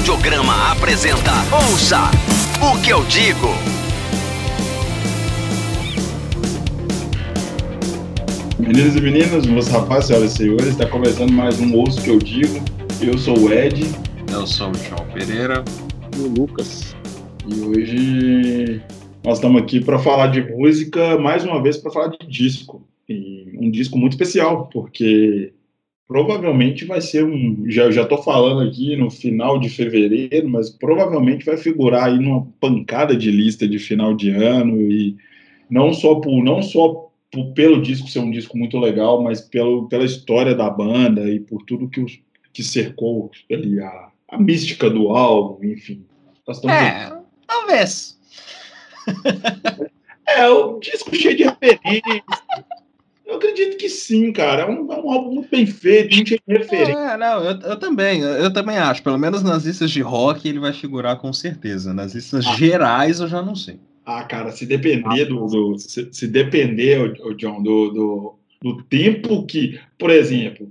Audiograma apresenta Ouça o que eu digo. Meninos e meninas, meus rapazes, senhoras e senhores, está começando mais um Ouço que eu digo. Eu sou o Ed. Eu sou o João Pereira. E o Lucas. E hoje nós estamos aqui para falar de música, mais uma vez para falar de disco. E um disco muito especial, porque provavelmente vai ser um. Já já estou falando aqui no final de fevereiro, mas provavelmente vai figurar aí numa pancada de lista de final de ano e não só por não só por, pelo disco ser um disco muito legal, mas pelo, pela história da banda e por tudo que, os, que cercou ali a, a mística do álbum, enfim. É, talvez. é, o disco cheio de referências. Eu acredito que sim, cara. É um, é um álbum muito bem feito, muito cheio de referências. É, não, eu, eu também, eu, também acho. Pelo menos nas listas de rock ele vai figurar com certeza. Nas listas ah. gerais eu já não sei. Ah, cara, se depender do. do se, se, depender, o, John, do, do, do tempo que. Por exemplo,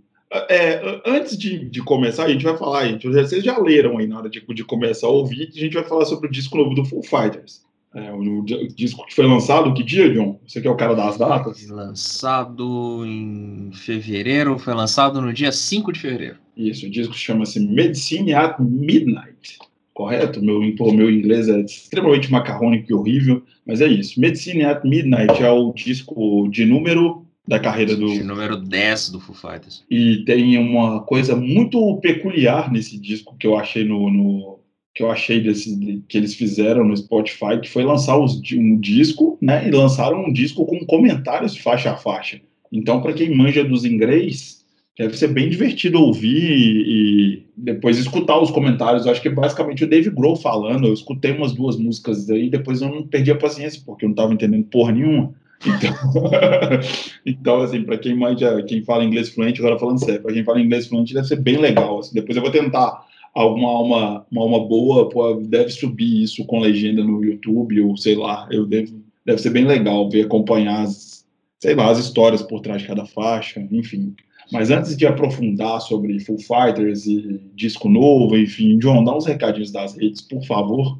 é, antes de, de, começar, a gente vai falar, gente, vocês já leram aí na hora de, de começar a ouvir, a gente vai falar sobre o disco novo do Full Fighters. É, o, disco que foi lançado, que dia, John? Você que é o cara das datas? Lançado em fevereiro, foi lançado no dia 5 de fevereiro. Isso, o disco chama-se Medicine at Midnight. Correto? Meu, meu inglês é extremamente macarrônico e horrível, mas é isso. Medicine at Midnight é o disco de número da carreira do. De número 10 do Foo Fighters. E tem uma coisa muito peculiar nesse disco que eu achei no, no que eu achei desse, que eles fizeram no Spotify, que foi lançar os, um disco, né? E lançaram um disco com comentários faixa a faixa. Então, para quem manja dos inglês, deve ser bem divertido ouvir e, e, depois escutar os comentários. Eu acho que basicamente o Dave Grohl falando. Eu escutei umas duas músicas aí, depois eu não perdi a paciência, porque eu não estava entendendo porra nenhuma. Então, então assim, para quem manja, quem fala inglês fluente, agora falando sério, para quem fala inglês fluente, deve ser bem legal. Assim. Depois eu vou tentar alguma alma, uma alma boa pô, deve subir isso com legenda no YouTube, ou sei lá, eu devo, deve ser bem legal ver, acompanhar as, sei lá, as histórias por trás de cada faixa, enfim. Mas antes de aprofundar sobre Full Fighters e disco novo, enfim, John, dá uns recadinhos das redes, por favor.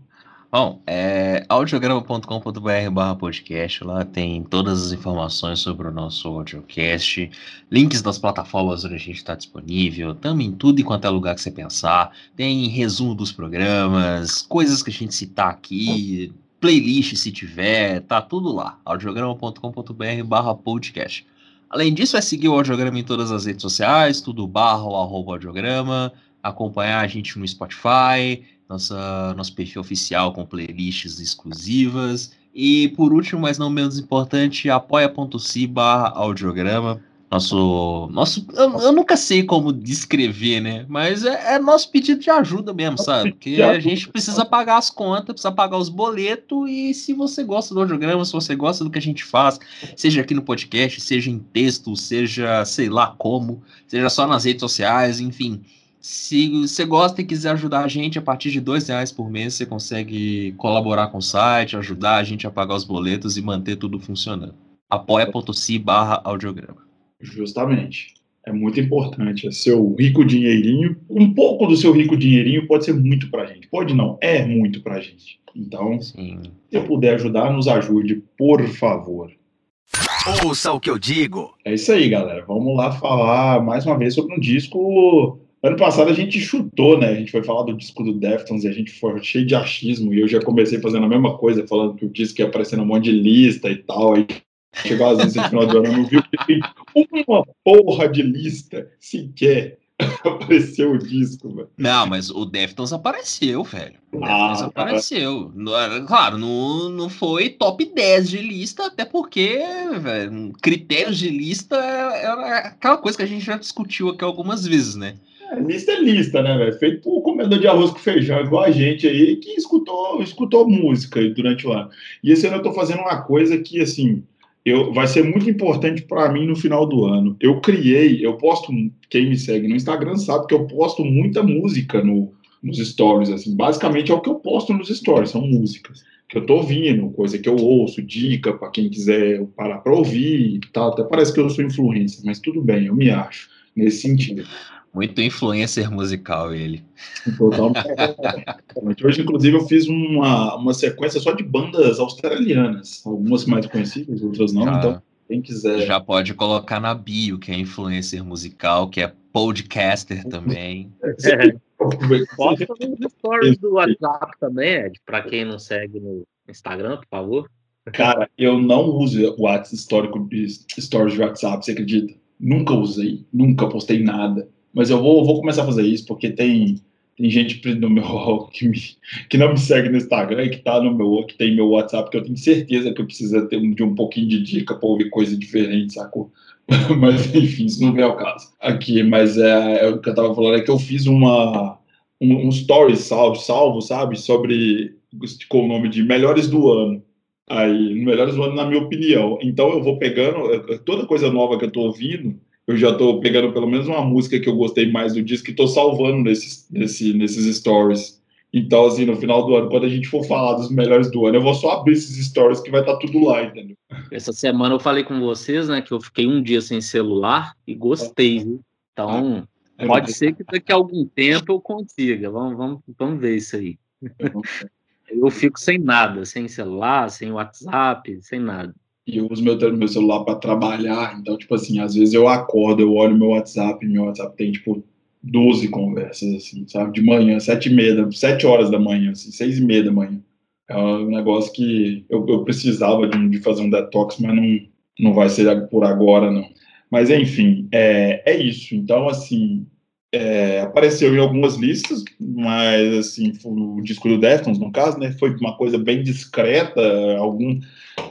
Bom, é audiograma.com.br barra podcast, lá tem todas as informações sobre o nosso audiocast, links das plataformas onde a gente está disponível, também em tudo e quanto é lugar que você pensar, tem resumo dos programas, coisas que a gente citar aqui, playlist se tiver, tá tudo lá, audiograma.com.br barra podcast. Além disso, é seguir o audiograma em todas as redes sociais, tudo barra ou arroba audiograma, acompanhar a gente no Spotify, nossa, nosso perfil oficial com playlists exclusivas. E por último, mas não menos importante, apoia.se barra audiograma. Nosso. nosso eu, eu, nunca sei como descrever, né? Mas é, é nosso pedido de ajuda mesmo, sabe? Porque a gente precisa pagar as contas, precisa pagar os boletos. E se você gosta do audiograma, se você gosta do que a gente faz, seja aqui no podcast, seja em texto, seja sei lá como, seja só nas redes sociais, enfim se você gosta e quiser ajudar a gente, a partir de dois reais por mês você consegue colaborar com o site, ajudar a gente a pagar os boletos e manter tudo funcionando. apoia.se barra audiograma. Justamente. É muito importante. É seu rico dinheirinho. Um pouco do seu rico dinheirinho pode ser muito pra gente. Pode não, é muito pra gente. Então, Sim. se eu puder ajudar, nos ajude, por favor. Ouça o que eu digo. É isso aí, galera. Vamos lá falar mais uma vez sobre um disco Ano passado a gente chutou, né? A gente foi falar do disco do Deftones e a gente foi cheio de achismo. E eu já comecei fazendo a mesma coisa, falando que o disco ia aparecendo um monte de lista e tal. Aí chegou às vezes no final do ano, não viu que tem uma porra de lista sequer. apareceu o disco, velho. Não, mas o Deftones apareceu, velho. O Deftones ah, apareceu. Claro, não, não foi top 10 de lista, até porque, velho, critérios de lista é aquela coisa que a gente já discutiu aqui algumas vezes, né? É, lista é lista, né, velho? Feito por comedor de arroz com feijão, igual a gente aí, que escutou, escutou música durante o ano. E esse ano eu tô fazendo uma coisa que, assim, eu, vai ser muito importante para mim no final do ano. Eu criei, eu posto, quem me segue no Instagram sabe que eu posto muita música no, nos stories, assim. Basicamente é o que eu posto nos stories, são músicas que eu tô ouvindo, coisa que eu ouço, dica para quem quiser parar para ouvir e tal. Até parece que eu sou influência, mas tudo bem, eu me acho nesse sentido. Muito influencer musical ele. Totalmente. Hoje, inclusive, eu fiz uma, uma sequência só de bandas australianas. Algumas mais conhecidas, outras não. Já, então, quem quiser. Já pode colocar na bio que é influencer musical, que é podcaster também. É. Posta nos stories do WhatsApp também, Ed, para quem não segue no Instagram, por favor. Cara, eu não uso o WhatsApp histórico de stories de WhatsApp, você acredita? Nunca usei, nunca postei nada. Mas eu vou, vou começar a fazer isso porque tem, tem gente no meu que, me, que não me segue no Instagram e que tá no meu que tem meu WhatsApp, que eu tenho certeza que eu preciso ter um, de um pouquinho de dica para ouvir coisa diferente, sacou? mas enfim, isso não vem ao caso aqui. Mas é, é, o que eu tava falando é que eu fiz uma um, um story salvo, salvo, sabe, sobre com o nome de melhores do ano. Aí, melhores do ano, na minha opinião. Então, eu vou pegando toda coisa nova que eu tô ouvindo, eu já tô pegando pelo menos uma música que eu gostei mais do disco e tô salvando nesses, nesse, nesses stories. Então, assim, no final do ano, quando a gente for falar dos melhores do ano, eu vou só abrir esses stories que vai estar tá tudo lá, entendeu? Essa semana eu falei com vocês, né, que eu fiquei um dia sem celular e gostei, viu? Então, é pode ser que daqui a algum tempo eu consiga. Vamos, vamos, vamos ver isso aí. Eu fico sem nada, sem celular, sem WhatsApp, sem nada. E eu uso meu, meu celular para trabalhar, então, tipo assim, às vezes eu acordo, eu olho meu WhatsApp, meu WhatsApp tem, tipo, 12 conversas, assim, sabe? De manhã, sete e meia, sete horas da manhã, assim, seis e meia da manhã. É um negócio que eu, eu precisava de, de fazer um detox, mas não, não vai ser por agora, não. Mas, enfim, é, é isso. Então, assim, é, apareceu em algumas listas, mas assim, o disco do Deftones, no caso, né, foi uma coisa bem discreta, algum...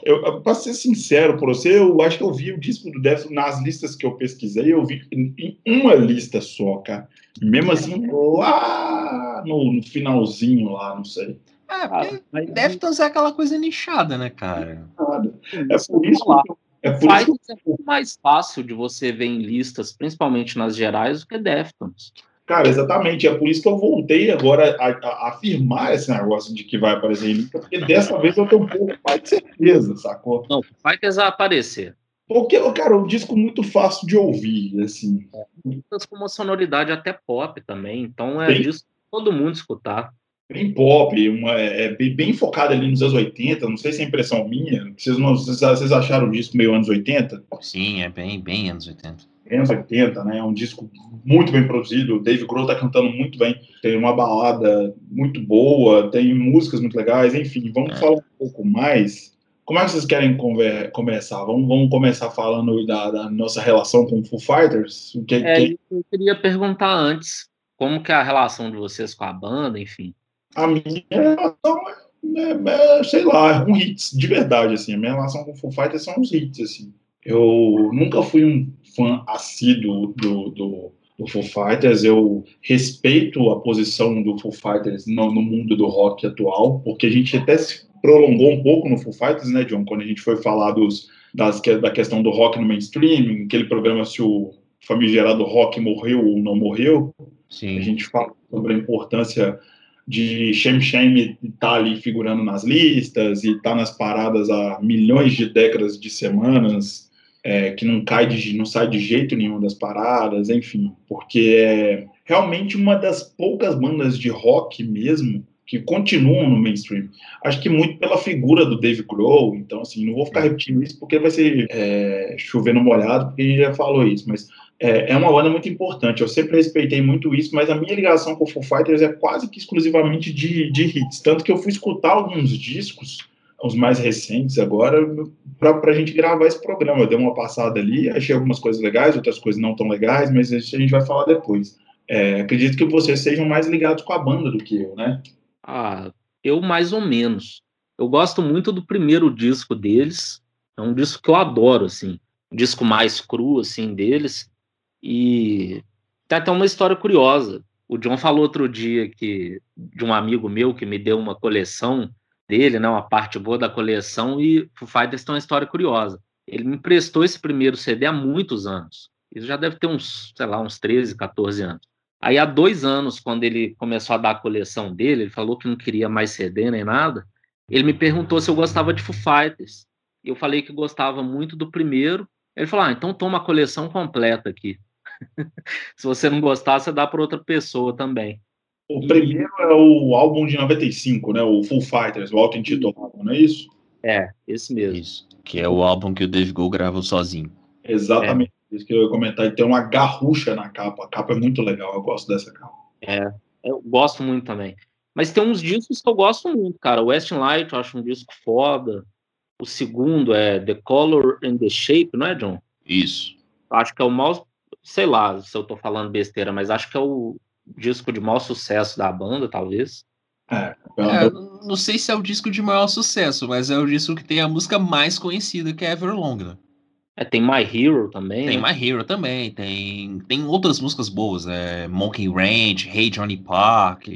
Eu, para ser sincero para você, eu acho que eu vi o disco do Deftones nas listas que eu pesquisei, eu vi em, uma lista só, cara. Mesmo assim, lá no, no finalzinho lá, não sei. É, porque ah, Deftones é aquela coisa nichada, né, cara? É por isso que eu é por Faz isso é muito mais fácil de você ver em listas, principalmente nas gerais, do que Deftones. Cara, exatamente. É por isso que eu voltei agora a, a, a afirmar esse negócio de que vai aparecer em lista, porque dessa vez eu tenho um pouco mais de certeza, sacou? Não, vai que vai aparecer. Porque, cara, é um disco muito fácil de ouvir, assim. É, com uma sonoridade até pop também, então é Sim. disco todo mundo escutar bem pop, uma, é, é bem, bem focada ali nos anos 80, não sei se é impressão minha, vocês, não, vocês, vocês acharam o disco meio anos 80? Sim, é bem, bem anos 80. Anos 80, né, é um disco muito bem produzido, o Dave Grohl tá cantando muito bem, tem uma balada muito boa, tem músicas muito legais, enfim, vamos é. falar um pouco mais como é que vocês querem conver, começar? Vamos, vamos começar falando da, da, nossa relação com o Foo Fighters? O que, é, que... Eu queria perguntar antes, como que é a relação de vocês com a banda, enfim? A minha relação é, é, é, sei lá, um hits, de verdade, assim. A minha relação com o Foo Fighters são uns hits, assim. Eu nunca fui um fã assíduo do, do, do Foo Fighters, eu respeito a posição do Foo Fighters no, no, mundo do rock atual, porque a gente até se prolongou um pouco no Foo Fighters, né, John, quando a gente foi falar dos, das, da questão do rock no mainstream, aquele programa se o famigerado rock morreu ou não morreu, Sim. a gente fala sobre a importância de Shem Shem estar tá ali figurando nas listas e tá nas paradas há milhões de décadas de semanas, é, que não cai de, não sai de jeito nenhum das paradas, enfim, porque é realmente uma das poucas bandas de rock mesmo que continuam no mainstream. Acho que muito pela figura do Dave Grohl, então assim, não vou ficar repetindo isso porque vai ser é, chovendo molhado, porque já falou isso, mas é, é, uma banda muito importante. Eu sempre respeitei muito isso, mas a minha ligação com o Foo Fighters é quase que exclusivamente de, de hits. Tanto que eu fui escutar alguns discos, os mais recentes agora, para a gente gravar esse programa. Eu dei uma passada ali, achei algumas coisas legais, outras coisas não tão legais, mas isso a gente vai falar depois. É, acredito que vocês sejam mais ligados com a banda do que eu, né? Ah, eu mais ou menos. Eu gosto muito do primeiro disco deles. É um disco que eu adoro, assim. Um disco mais cru, assim, deles e tem até uma história curiosa. O John falou outro dia que de um amigo meu que me deu uma coleção dele, né, uma parte boa da coleção, e Foo Fighters tem uma história curiosa. Ele me emprestou esse primeiro CD há muitos anos. Isso já deve ter uns, sei lá, uns 13, 14 anos. Aí há dois anos, quando ele começou a dar a coleção dele, ele falou que não queria mais CD nem nada. Ele me perguntou se eu gostava de Foo Fighters. Eu falei que gostava muito do primeiro. Ele falou: ah, então toma a coleção completa aqui. Se você não gostar, você dá para outra pessoa também. O primeiro é o álbum de 95, né? O Full Fighters, o auto-intitulado, não é isso? É, esse mesmo. Isso. Que é o álbum que o Dave Grohl gravou sozinho. Exatamente. É. Isso que eu ia comentar. E tem uma garrucha na capa. A capa é muito legal. Eu gosto dessa capa. É, eu gosto muito também. Mas tem uns discos que eu gosto muito, cara. O West Light eu acho um disco foda. O segundo é The Color and the Shape, não é, John? Isso. Acho que é o mais. Sei lá se eu tô falando besteira, mas acho que é o disco de maior sucesso da banda, talvez. É, é, não sei se é o disco de maior sucesso, mas é o disco que tem a música mais conhecida, que é Everlong, né? É, tem My Hero também. Tem né? My Hero também, tem, tem outras músicas boas, é Monkey Ranch, Hey Johnny Park.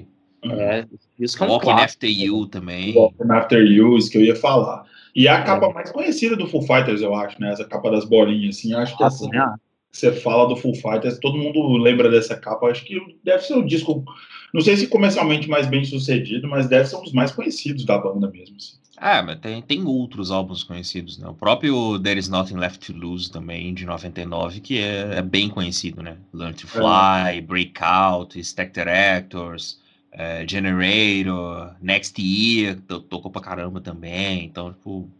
É, isso é um Walking After You também. Walking After You, isso que eu ia falar. E é a capa é. mais conhecida do Full Fighters, eu acho, né? Essa capa das bolinhas, assim. Acho que assim, você fala do Full Fighters, todo mundo lembra dessa capa. Acho que deve ser o disco, não sei se comercialmente mais bem sucedido, mas deve ser um dos mais conhecidos da banda mesmo. Assim. É, mas tem, tem outros álbuns conhecidos, né? O próprio There Is Nothing Left to Lose também, de 99, que é, é bem conhecido, né? Learn to Fly, é. Breakout, Stacked Actors, é, Generator, Next Year, tocou pra caramba também. Então, tipo,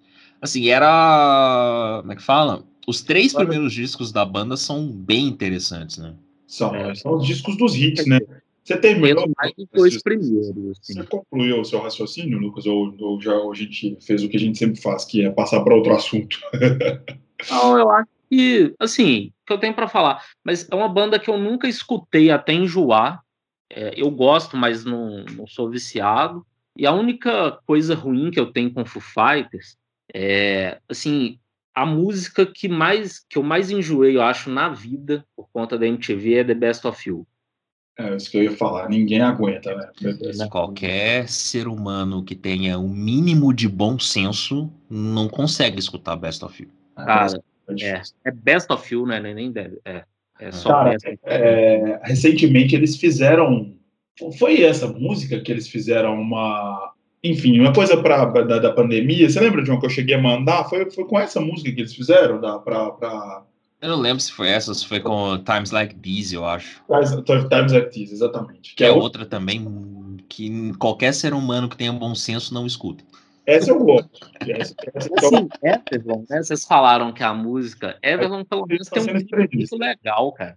assim, era. Como é que fala? Os três primeiros discos da banda são bem interessantes, né? São, é. são os discos dos hits, né? Você terminou mais os dois primeiros. Assim. Você concluiu o seu raciocínio, Lucas? Ou, ou já a gente fez o que a gente sempre faz, que é passar para outro assunto? Não, eu acho que, assim, que eu tenho para falar. Mas é uma banda que eu nunca escutei até enjoar. É, eu gosto, mas não, não sou viciado. E a única coisa ruim que eu tenho com Foo Fighters é, assim, a música que mais que eu mais enjoei, eu acho, na vida, por conta da MTV, é The Best of You. É isso que eu ia falar, ninguém aguenta, né? Qualquer ser humano que tenha o um mínimo de bom senso não consegue escutar Best of You. É, Cara, é, é Best of You, né? Nem deve. É, é só Cara, é, recentemente eles fizeram. Foi essa música que eles fizeram uma enfim, uma coisa pra, da, da, pandemia. Você lembra de uma que eu cheguei a mandar? Foi, foi com essa música que eles fizeram? Da, pra, pra... Eu não lembro se foi essa, se foi com Times Like These, eu acho. Times, Like These, exatamente. Que é, é outra também que qualquer ser humano que tenha bom senso não escuta. Essa eu gosto. Essa, essa assim, Everlong, né? Vocês falaram que a música Everlong pelo menos tem um muito legal, cara.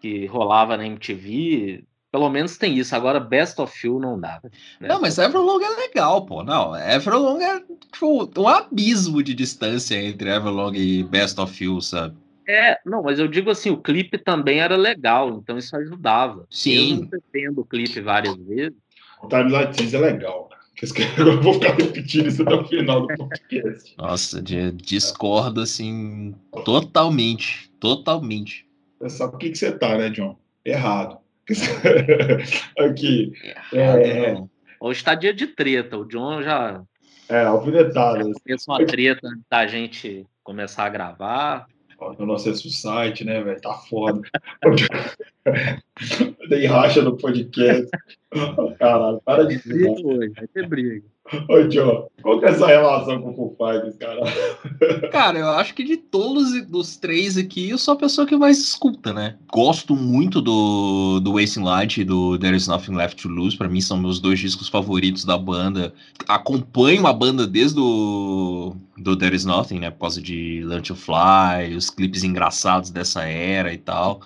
Que rolava na MTV, pelo menos tem isso. Agora, Best of You não dá. Né? Não, mas Everlong é legal, pô. Não, Everlong é tipo, um abismo de distância entre Everlong e Best of You, sabe? É, não, mas eu digo assim, o clipe também era legal, então isso ajudava. Sim. Eu tendo o clipe várias vezes. O Time Like é legal, Eu vou ficar repetindo isso até o final do podcast. Nossa, discordo assim totalmente, totalmente. Você sabe o que, que você tá, né, John? Errado. Aqui. É, é, Hoje está dia de treta. O John já. É, alfinetado. Começou uma treta da gente começar a gravar. No nosso site, né, velho? Tá foda. Tem racha no podcast. Caralho, para de. Briga vai ter briga. Ô, Tio, qual que é essa relação com o Foo Fighters, cara? Cara, eu acho que de todos dos três aqui, eu sou a pessoa que mais escuta, né? Gosto muito do, do Wasting Light e do There Is Nothing Left to Lose. Pra mim, são meus dois discos favoritos da banda. Acompanho a banda desde o do There Is Nothing, né? Por causa de Learn to Fly, os clipes engraçados dessa era e tal.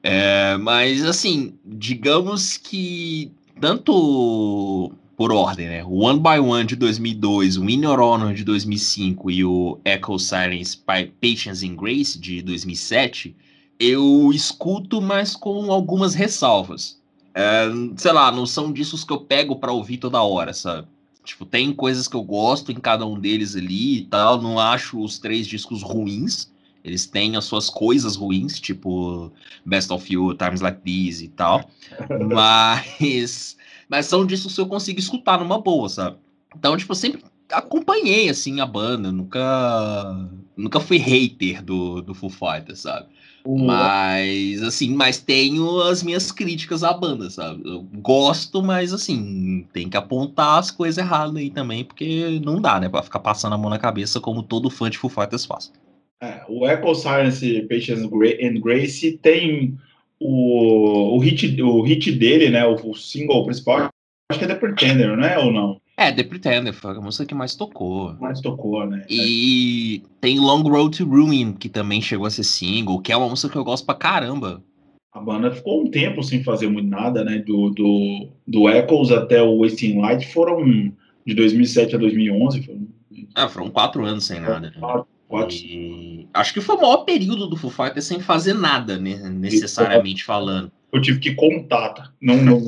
É, mas, assim, digamos que tanto por ordem, né? O One by One de 2002, o In Your Honor de 2005 e o Echo Silence Patience and Grace de 2007, eu escuto, mas com algumas ressalvas. É, sei lá, não são discos que eu pego para ouvir toda hora, sabe? Tipo, tem coisas que eu gosto em cada um deles ali e tal. Não acho os três discos ruins. Eles têm as suas coisas ruins, tipo Best of You, Times Like These e tal. Mas mas são discos que eu consigo escutar numa boa, sabe? Então, tipo, eu sempre acompanhei, assim, a banda, nunca nunca fui hater do, do Foo Fighters, sabe? Mas, assim, mas tenho as minhas críticas à banda, sabe? Eu gosto, mas, assim, tem que apontar as coisas erradas aí também, porque não dá, né? Pra ficar passando a mão na cabeça como todo fã de Foo Fighters faz. É, o Echo Silence, Patience and Grace tem o, o, hit, o hit dele, né? O, o single principal, acho que é The Pretender, não é? Ou não? É, The Pretender foi a música que mais tocou. Mais tocou, né? E tem Long Road to Ruin, que também chegou a ser single, que é uma música que eu gosto pra caramba. A banda ficou um tempo sem fazer muito nada, né? Do, do, do Echoes até o Wasting Light foram de 2007 a 2011. Foram... Ah, foram quatro anos sem nada. Né? Quatro, quatro. E... Acho que foi o maior período do Foo Fighters sem fazer nada, né? necessariamente falando eu tive que contar, tá? Não, não...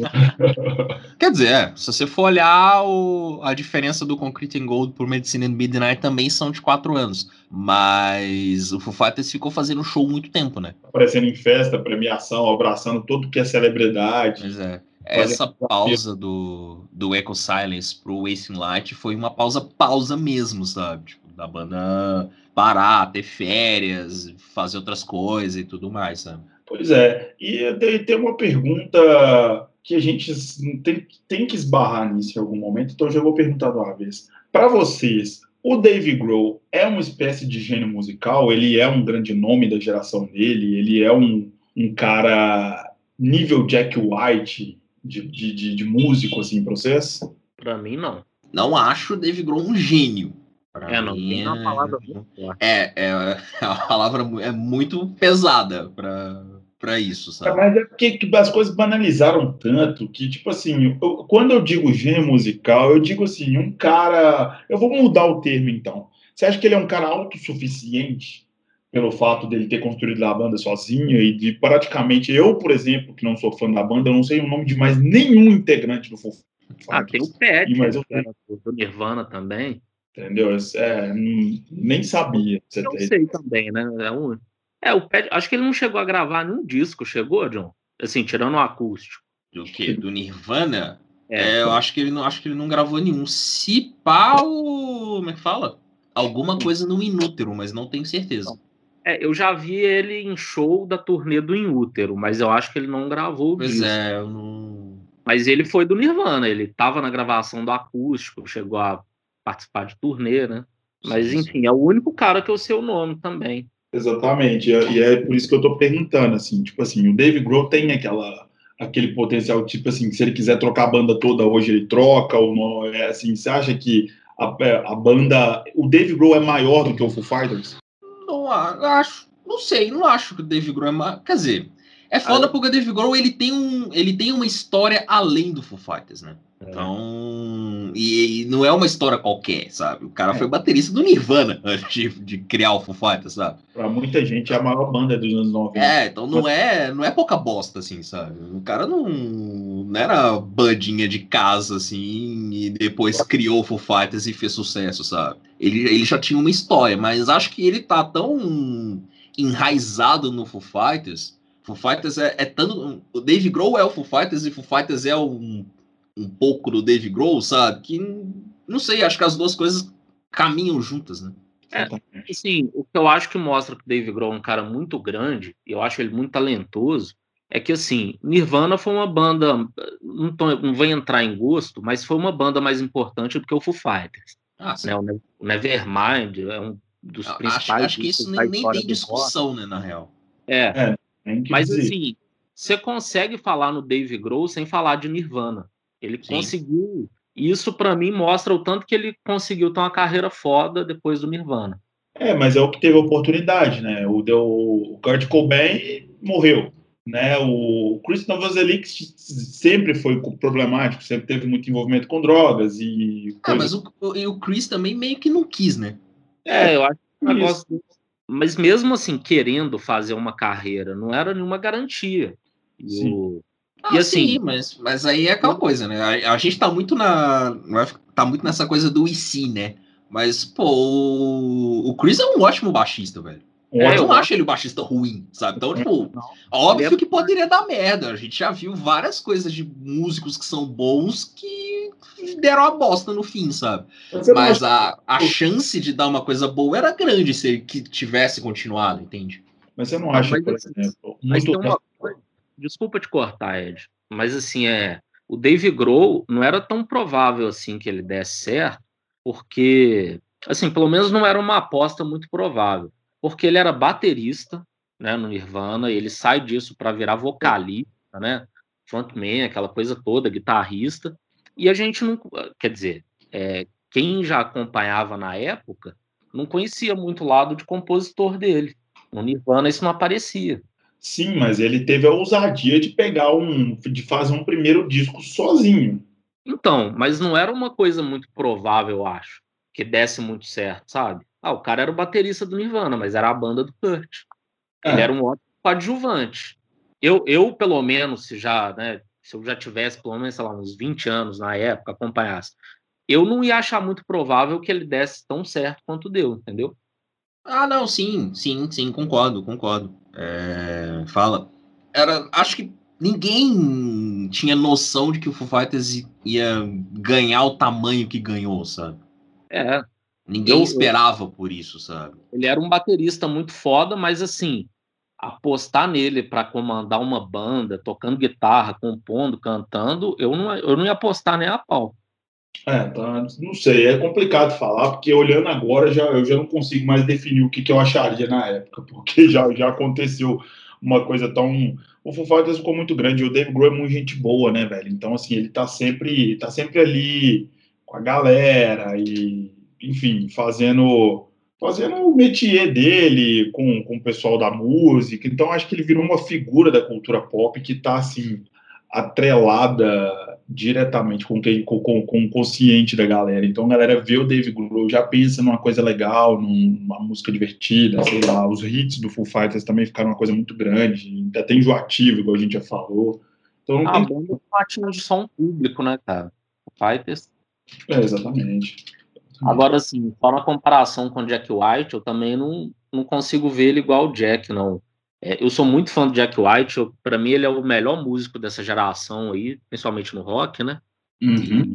Quer dizer, é, se você for olhar o, a diferença do Concrete and Gold por Medicine and Midnight também são de quatro anos. Mas o Foo Fighters ficou fazendo show muito tempo, né? Aparecendo em festa, premiação, abraçando tudo que é celebridade. Pois é. Essa pausa do, do Echo Silence pro Wasting Light foi uma pausa pausa mesmo, sabe? Tipo, da banda parar, ter férias, fazer outras coisas e tudo mais, sabe? Pois é, e tem uma pergunta que a gente tem, tem que esbarrar nisso em algum momento, então eu já vou perguntar de uma vez. Para vocês, o Dave Grohl é uma espécie de gênio musical? Ele é um grande nome da geração dele? Ele é um, um cara nível Jack White de, de, de, de músico, assim, para vocês? Para mim, não. Não acho o Dave Grohl um gênio. Pra é, não tem uma palavra muito forte. É, é, a palavra é muito pesada para para isso, sabe? mas é porque as coisas banalizaram tanto que, tipo assim, eu, quando eu digo gênio musical, eu digo assim, um cara. Eu vou mudar o termo então. Você acha que ele é um cara autossuficiente pelo fato dele ter construído a banda sozinho e de praticamente eu, por exemplo, que não sou fã da banda, eu não sei o nome de mais nenhum integrante do Foo Ah, tem o Pet, mas eu... do Nirvana também. Entendeu? É, nem sabia. Você eu sei também, né? É um é, o Pet, acho que ele não chegou a gravar nenhum disco, chegou, John? Assim, tirando o acústico. Do que? Do Nirvana? É, é, eu acho que ele não acho que ele não gravou nenhum. Se o... como é que fala? Alguma coisa no Inútero, mas não tenho certeza. É, eu já vi ele em show da turnê do Inútero, mas eu acho que ele não gravou pois disco. é, eu não... Mas ele foi do Nirvana, ele estava na gravação do acústico, chegou a participar de turnê, né? Mas sim, enfim, sim. é o único cara que eu sei o nome também. Exatamente, e é por isso que eu estou perguntando, assim, tipo assim, o Dave Grohl tem aquela, aquele potencial, tipo assim, se ele quiser trocar a banda toda hoje, ele troca, ou não, é assim, você acha que a, é, a banda, o Dave Grohl é maior do que o Foo Fighters? Não acho, não sei, não acho que o Dave Grohl é maior, quer dizer, é foda ah, porque o Dave Grohl, ele tem, um, ele tem uma história além do Foo Fighters, né? É. Então, e, e, não é uma história qualquer, sabe? O cara é. foi baterista do Nirvana antes de, de, criar o Foo Fighters, sabe? Pra muita gente é a maior banda dos anos 90. É, então não é, não é pouca bosta, assim, sabe? O cara não, não era bandinha de casa, assim, e depois criou o Foo Fighters e fez sucesso, sabe? Ele, ele já tinha uma história, mas acho que ele tá tão enraizado no Foo Fighters. Foo Fighters é, é tanto. O Dave Grohl é o Foo Fighters e Foo Fighters é um um pouco do Dave Grohl, sabe? Que não sei, acho que as duas coisas caminham juntas, né? É, assim, o que eu acho que mostra que o Dave Grohl é um cara muito grande, e eu acho ele muito talentoso, é que assim, Nirvana foi uma banda, não, tô, não vou entrar em gosto, mas foi uma banda mais importante do que o Foo Fighters. Ah, né? O Nevermind é um dos eu principais. Acho, acho que isso nem, nem tem discussão, né, na real. É, é mas dizer. assim, você consegue falar no Dave Grohl sem falar de Nirvana. Ele Sim. conseguiu. Isso para mim mostra o tanto que ele conseguiu ter uma carreira foda depois do Nirvana. É, mas é o que teve oportunidade, né? O, deu, o Kurt Cobain morreu, né? O Chris Novoselic sempre foi problemático, sempre teve muito envolvimento com drogas e. Ah, mas o, o, o Chris também meio que não quis, né? É, eu acho que o negócio. Mas mesmo assim, querendo fazer uma carreira, não era nenhuma garantia. E o, ah, e assim, sim, mas, mas aí é aquela coisa, né? A, a gente tá muito na. tá muito nessa coisa do IC, né? Mas, pô, o, o Chris é um ótimo baixista, velho. É, eu não acho ele um baixista ruim, sabe? Então, tipo, não. óbvio é... que poderia dar merda. A gente já viu várias coisas de músicos que são bons que deram a bosta no fim, sabe? Mas a, a chance de dar uma coisa boa era grande se ele que tivesse continuado, entende? Mas eu não acho, por assim, exemplo, muito... uma, desculpa te cortar, Ed, mas assim, é, o Dave Grohl não era tão provável assim que ele desse certo, porque, assim, pelo menos não era uma aposta muito provável. porque ele era baterista, né, no Nirvana, ele sai disso para virar vocalista, né, frontman, aquela coisa toda, guitarrista, e a gente não, quer dizer, é, quem já acompanhava na época não conhecia muito o lado de compositor dele. No Nirvana isso não aparecia. Sim, mas ele teve a ousadia de pegar um, de fazer um primeiro disco sozinho. Então, mas não era uma coisa muito provável, eu acho, que desse muito certo, sabe? Ah, o cara era o baterista do Nirvana, mas era a banda do Kurt. É. Ele era um ótimo coadjuvante. Eu, eu, pelo menos, se já, né, se eu já tivesse, pelo menos, sei lá, uns 20 anos na época, acompanhasse, eu não ia achar muito provável que ele desse tão certo quanto deu, entendeu? Ah, não, sim, sim, sim, concordo, concordo. É, fala. Era, acho que ninguém tinha noção de que o Foo Fighters ia ganhar o tamanho que ganhou, sabe? É. Ninguém eu, esperava eu, por isso, sabe? Ele era um baterista muito foda, mas assim, apostar nele para comandar uma banda, tocando guitarra, compondo, cantando, eu não, eu não ia apostar nem a pau. É, tá, não sei, é complicado falar, porque olhando agora já, eu já não consigo mais definir o que, que eu acharia na época, porque já, já aconteceu uma coisa tão. O Foo Fighters ficou muito grande, o Dave Grohl é muito gente boa, né, velho? Então, assim, ele tá sempre, tá sempre ali com a galera e, enfim, fazendo fazendo o métier dele com, com o pessoal da música. Então, acho que ele virou uma figura da cultura pop que tá, assim, atrelada diretamente com quem com, com, o consciente da galera. Então a galera vê o Dave Grohl, já pensa numa coisa legal, numa música divertida, sei lá, os hits do Full Fighters também ficaram uma coisa muito grande, até enjoativo, igual a gente já falou. Então não a tem... banda atinge de só um público, né, cara? O Fighters. É, exatamente. Agora, assim, só na comparação com o Jack White, eu também não, não consigo ver ele igual o Jack, não. É, eu sou muito fã do Jack White, para mim ele é o melhor músico dessa geração aí, principalmente no rock, né? Uhum.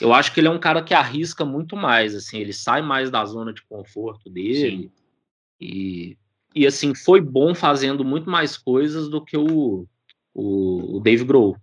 Eu acho que ele é um cara que arrisca muito mais, assim, ele sai mais da zona de conforto dele. E, e assim, foi bom fazendo muito mais coisas do que o, o, o Dave Grohl.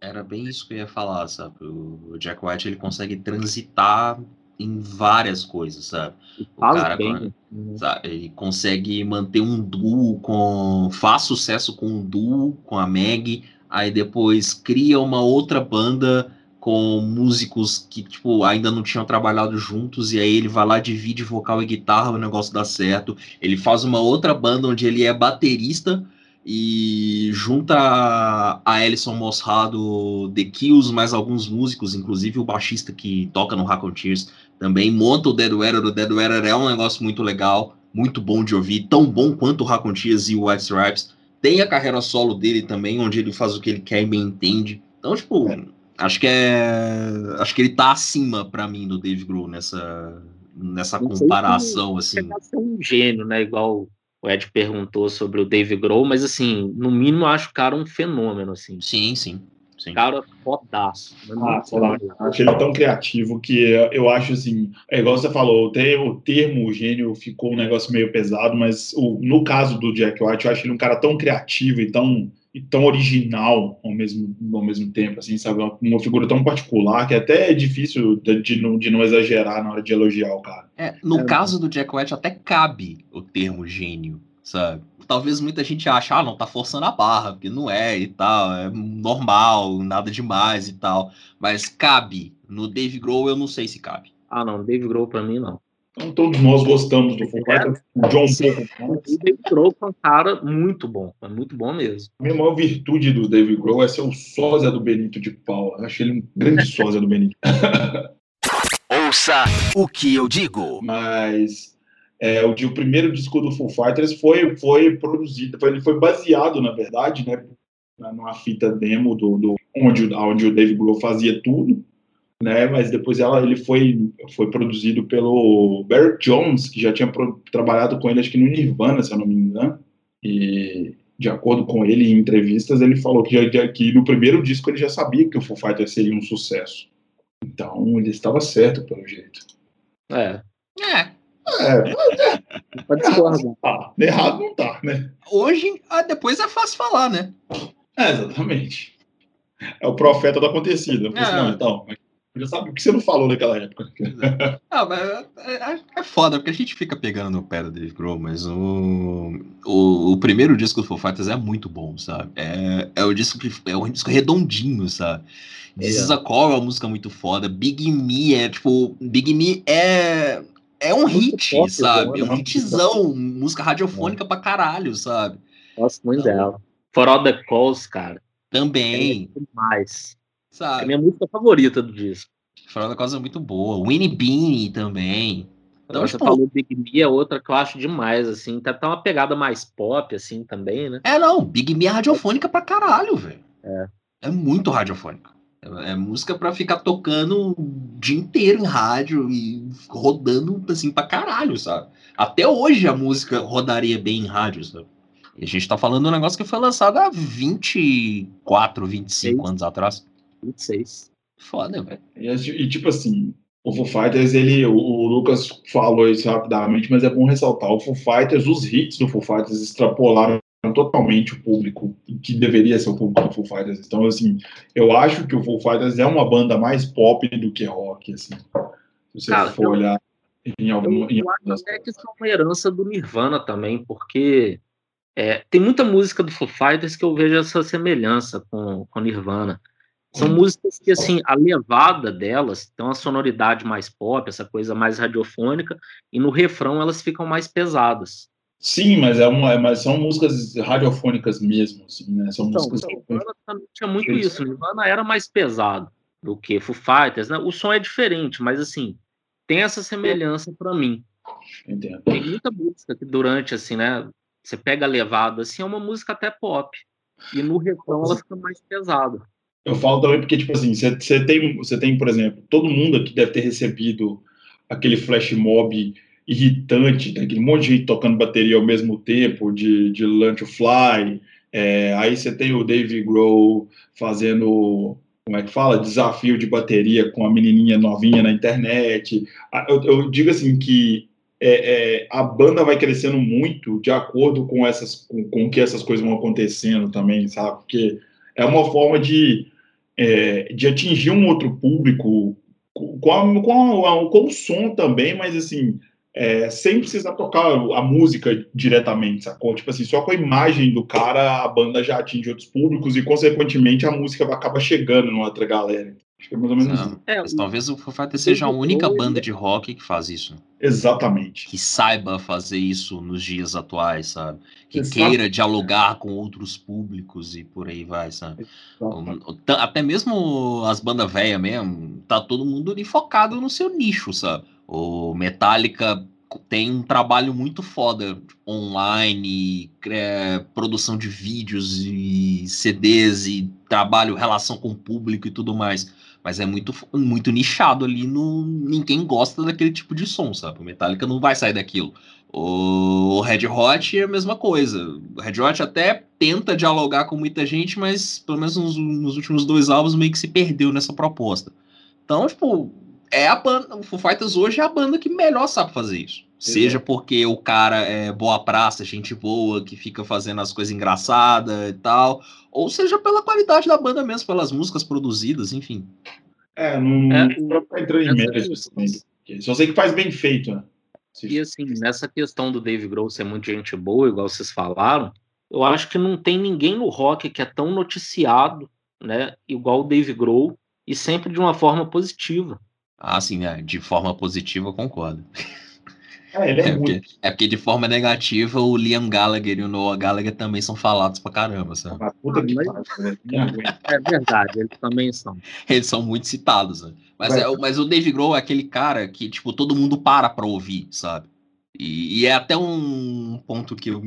Era bem isso que eu ia falar, sabe? O Jack White ele consegue transitar em várias coisas, sabe? O cara bem. Sabe? ele consegue manter um duo com. faz sucesso com um duo com a Meg, aí depois cria uma outra banda com músicos que tipo ainda não tinham trabalhado juntos e aí ele vai lá divide vocal e guitarra, o negócio dá certo. Ele faz uma outra banda onde ele é baterista e junta a Alison Mosra do The Kills, mais alguns músicos, inclusive o baixista que toca no Hack Tears, também monta o Dead Weather. O Dead Weather é um negócio muito legal, muito bom de ouvir, tão bom quanto o Tears e o White Stripes. Tem a carreira solo dele também, onde ele faz o que ele quer e bem entende. Então, tipo, é. acho que é. Acho que ele tá acima para mim do Dave Grohl nessa, nessa comparação, assim. Ele é um gênio, né? Igual o Ed perguntou sobre o Dave Grohl, mas assim, no mínimo acho o cara um fenômeno, assim. Sim, sim. Sim. Cara fodaço. Ah, acho ele tão criativo que eu acho assim, é igual você falou, o termo, o termo gênio ficou um negócio meio pesado, mas o, no caso do Jack White, eu acho ele um cara tão criativo e tão e tão original ao mesmo, ao mesmo tempo, assim, sabe? Uma figura tão particular que até é difícil de, de, não, de não exagerar na hora de elogiar o cara. É, no é. caso do Jack White até cabe o termo gênio, sabe? Talvez muita gente ache, ah, não, tá forçando a barra, porque não é e tal, é normal, nada demais e tal. Mas cabe. No Dave Grohl eu não sei se cabe. Ah, não, Dave Grohl pra mim não. Então todos nós gostamos do Foo. É, John Paul. O Dave Grohl é um cara muito bom, é muito bom mesmo. A minha maior virtude do Dave Grohl é ser o sósia do Benito de Paula. Eu acho ele um grande sósia do Benito. Ouça o que eu digo. Mas é, o, o primeiro disco do Foo Fighters foi, foi produzido, foi, ele foi baseado, na verdade, né, numa fita demo do, do onde, onde o Dave Grohl fazia tudo né? Mas depois ela, ele foi, foi produzido pelo Barry Jones, que já tinha pro, trabalhado com ele, acho que no Nirvana, se eu não me engano. E de acordo com ele em entrevistas, ele falou que, já, que no primeiro disco ele já sabia que o Foo Fighters seria um sucesso. Então ele estava certo, pelo jeito. É. É. É, é, Pode errado, não tá. errado não tá, né? Hoje, ah, depois é fácil falar, né? É, exatamente. É o profeta do acontecido. É. Não, então, já sabe o que você não falou naquela época. Ah, mas é, é, é, foda, porque a gente fica pegando no pé do Dave Grohl, mas o, o, o, primeiro disco do Foo Fighters é muito bom, sabe? É, é, o disco que, é um disco redondinho, sabe? This é. is a Call é uma música muito foda. Big Me é, tipo, Big Me é é um hit, pop, sabe? É um hitzão, música radiofônica é. pra caralho, sabe? Gosto muito então, dela. For All The Calls, cara. Também. É demais. Sabe? É a minha música favorita do disco. For All The Calls é muito boa. Winnie Beanie também. Então, você tipo... falou Big Me, é outra que eu acho demais, assim. Tá, tá uma pegada mais pop, assim, também, né? É, não. Big Me é radiofônica pra caralho, velho. É. É muito radiofônica. É, é música para ficar tocando o dia inteiro em rádio e rodando assim pra caralho, sabe? Até hoje a música rodaria bem em rádio, sabe? E a gente tá falando de um negócio que foi lançado há 24, 25 Seis. anos atrás. 26. Foda, velho. E, tipo assim, o Foo Fighters, ele, o, o, Lucas falou isso rapidamente, mas é bom ressaltar. O Foo Fighters, os hits do Foo Fighters extrapolaram totalmente o público que deveria ser o público do Foo Fighters. Então, assim, eu acho que o Foo Fighters é uma banda mais pop do que rock, assim. Se você Cara, for eu, olhar em algum... Eu, eu acho até que isso é uma herança do Nirvana também, porque é, tem muita música do Foo Fighters que eu vejo essa semelhança com, com Nirvana. São hum. músicas que, assim, a levada delas tem uma sonoridade mais pop, essa coisa mais radiofônica, e no refrão elas ficam mais pesadas. Sim, mas, é uma, mas são músicas radiofônicas mesmo, assim, né? São então, músicas. Então, tinha muito isso. Nirvana era mais pesado do que Foo Fighters, né? O som é diferente, mas assim tem essa semelhança para mim. Entendo. Tem muita música que durante assim, né? Você pega levado assim, é uma música até pop e no refrão ela fica mais pesada. Eu falo também porque tipo assim, você tem, você tem, por exemplo, todo mundo aqui deve ter recebido aquele flash mob irritante, né? aquele monte de gente tocando bateria ao mesmo tempo, de, de Learn to Fly. É, aí você tem o Dave Grohl fazendo, como é que fala? Desafio de bateria com a menininha novinha na internet. Ah, eu, eu digo assim que é, é, a banda vai crescendo muito de acordo com essas com, com que essas coisas vão acontecendo também, sabe? Porque é uma forma de, é, de atingir um outro público com, a, com, a, com o som também, mas assim é, sem precisar tocar a música diretamente, sacou? Tipo assim, só com a imagem do cara, a banda já atinge outros públicos e, consequentemente, a música acaba chegando numa outra galera. Acho que é mais ou menos isso. É, talvez o Foo Fighters seja a única banda de rock que faz isso. Exatamente. Que saiba fazer isso nos dias atuais, sabe? Que Exato. queira dialogar com outros públicos e por aí vai, sabe? Até mesmo as bandas velhas mesmo, tá todo mundo ali focado no seu nicho, sabe? O Metallica tem um trabalho muito foda online, é, produção de vídeos e CDs e trabalho, relação com o público e tudo mais. Mas é muito, muito nichado ali no. Ninguém gosta daquele tipo de som, sabe? O Metallica não vai sair daquilo. O Red Hot é a mesma coisa. O Red Hot até tenta dialogar com muita gente, mas pelo menos nos, nos últimos dois álbuns meio que se perdeu nessa proposta. Então, tipo, é a banda, o Foo Fighters hoje é a banda que melhor sabe fazer isso. Seja porque o cara é boa praça, gente boa, que fica fazendo as coisas engraçadas e tal, ou seja pela qualidade da banda mesmo, pelas músicas produzidas, enfim. É, não, é, não tá entrando em mérito. Só sei que faz bem feito, né? E assim, nessa questão do Dave Grohl ser muito gente boa, igual vocês falaram, eu acho que não tem ninguém no rock que é tão noticiado, né, igual o Dave Grohl, e sempre de uma forma positiva. Ah, sim, é, de forma positiva, eu concordo. É, ele é, é, porque, é, porque, de forma negativa o Liam Gallagher e o Noah Gallagher também são falados pra caramba, sabe? Ah, puta que é verdade, eles também são. Eles são muito citados, né? Mas, é, mas o Dave Grohl é aquele cara que, tipo, todo mundo para pra ouvir, sabe? E, e, é até um ponto que eu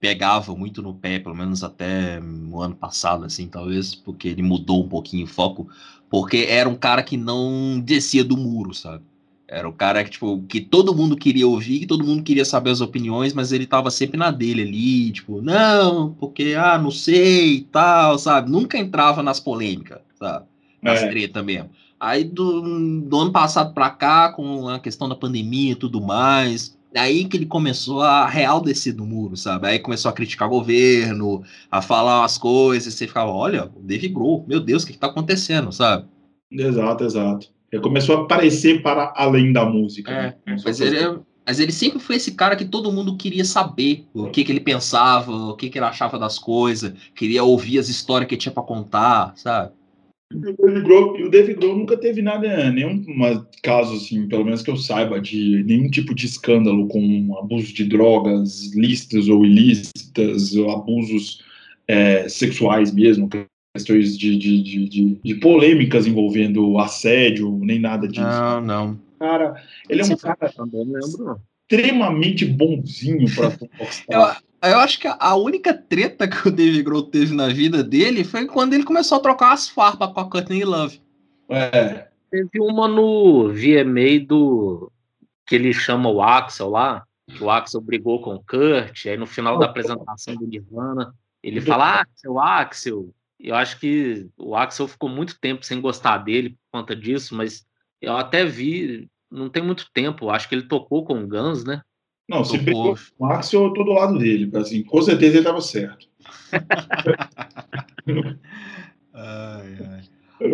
pegava muito no pé, pelo menos até o ano passado, assim, talvez, porque ele mudou um pouquinho o foco, porque era um cara que não descia do muro, sabe? Era o cara que, tipo, que todo mundo queria ouvir, que todo mundo queria saber as opiniões, mas ele tava sempre na dele ali, tipo, não, porque, ah, não sei e tal, sabe? Nunca entrava nas polêmicas, sabe? Nas é. treta mesmo. Aí do, do ano passado pra cá, com a questão da pandemia e tudo mais, Aí que ele começou a real descer do muro, sabe? Aí começou a criticar o governo, a falar as coisas, e você ficava, olha, o Dave Grohl, meu Deus, o que, que tá acontecendo, sabe? Exato, exato. Ele começou a aparecer para além da música. É, né? mas ele, é, mas ele sempre foi esse cara que todo mundo queria saber o que, que ele pensava, o que, que ele achava das coisas, queria ouvir as histórias que tinha para contar, sabe? Grohl, o Dave Grohl nunca teve nada, nenhum caso, assim, pelo menos que eu saiba, de nenhum tipo de escândalo com abuso de drogas, lícitas ou ilícitas, ou abusos é, sexuais mesmo, questões de, de, de, de, polêmicas envolvendo assédio, nem nada disso. Não, não. Cara, ele é um cara também lembro. extremamente bonzinho para eu, eu acho que a única treta que o Dave Grohl teve na vida dele foi quando ele começou a trocar as farpas com a Courtney Love. É. Teve uma no VMA do que ele chama o Axel lá, que o Axel brigou com o Kurt, aí no final da apresentação do Nirvana, ele fala Axel, Axel. Eu acho que o Axel ficou muito tempo sem gostar dele por conta disso, mas eu até vi, não tem muito tempo, acho que ele tocou com o Guns, né? Não, se brigou com o Axel, eu tô do lado dele. Assim, com certeza ele estava certo. ai, ai.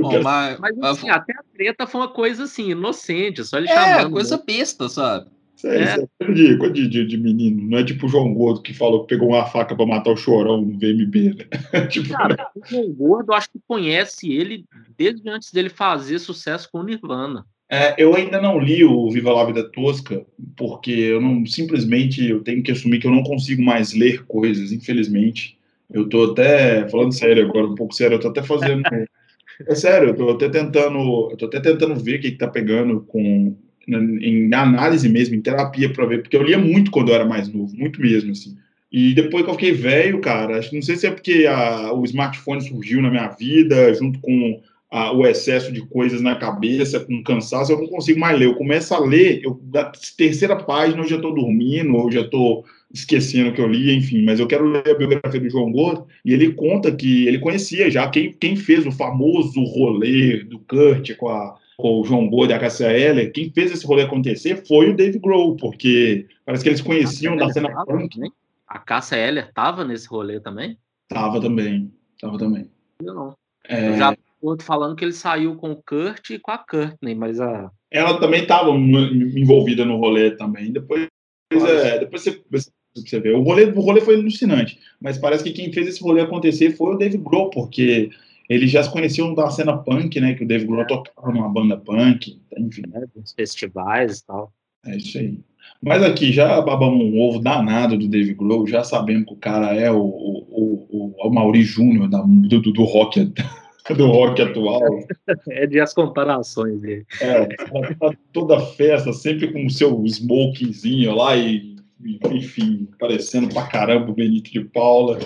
Bom, mas, mas assim, até a treta foi uma coisa assim, inocente, só ele é, chamando. É, coisa né? besta, sabe? Isso é, é. Isso é de, de, de, menino, não é tipo o João Gordo que falou que pegou uma faca para matar o chorão no VMB, né? tipo, Cara, né? o João Gordo, acho que conhece ele desde antes dele fazer sucesso com o Nirvana. É, eu ainda não li o Viva la Vida Tosca, porque eu não simplesmente eu tenho que assumir que eu não consigo mais ler coisas, infelizmente. Eu tô até falando sério agora, um pouco sério, eu tô até fazendo. é sério, eu tô até tentando, eu tô até tentando ver o que, que tá pegando com em análise mesmo, em terapia para ver, porque eu lia muito quando eu era mais novo, muito mesmo assim. E depois que eu fiquei velho, cara, acho não sei se é porque a, o smartphone surgiu na minha vida, junto com a, o excesso de coisas na cabeça, com cansaço, eu não consigo mais ler. Eu começo a ler, eu, da terceira página eu já estou dormindo, ou já estou esquecendo que eu li, enfim. Mas eu quero ler a biografia do João Gordo, e ele conta que ele conhecia já quem, quem fez o famoso rolê do Kurt com a o João Gordo e a Cassia Heller, quem fez esse rolê acontecer foi o Dave Grohl, porque parece que eles conheciam da cena punk. A Cassia Heller estava nesse rolê também? Tava também, tava também. Eu não. É... Eu já outro falando que ele saiu com o Kurt e com a Courtney, mas a. Ela também estava envolvida no rolê também. Depois, é, depois você, você vê. O rolê, o rolê foi alucinante, mas parece que quem fez esse rolê acontecer foi o Dave Grohl, porque eles já se conheciam da cena punk, né? Que o Dave Grohl tocava numa banda punk, enfim. É, dos festivais e tal. É isso aí. Mas aqui, já babamos um ovo danado do Dave Grohl, já sabemos que o cara é o, o, o, o Mauri Júnior do, do, do rock do rock atual. É de as comparações dele. É, tá toda festa, sempre com o seu smokingzinho lá e, enfim, parecendo pra caramba o Benito de Paula.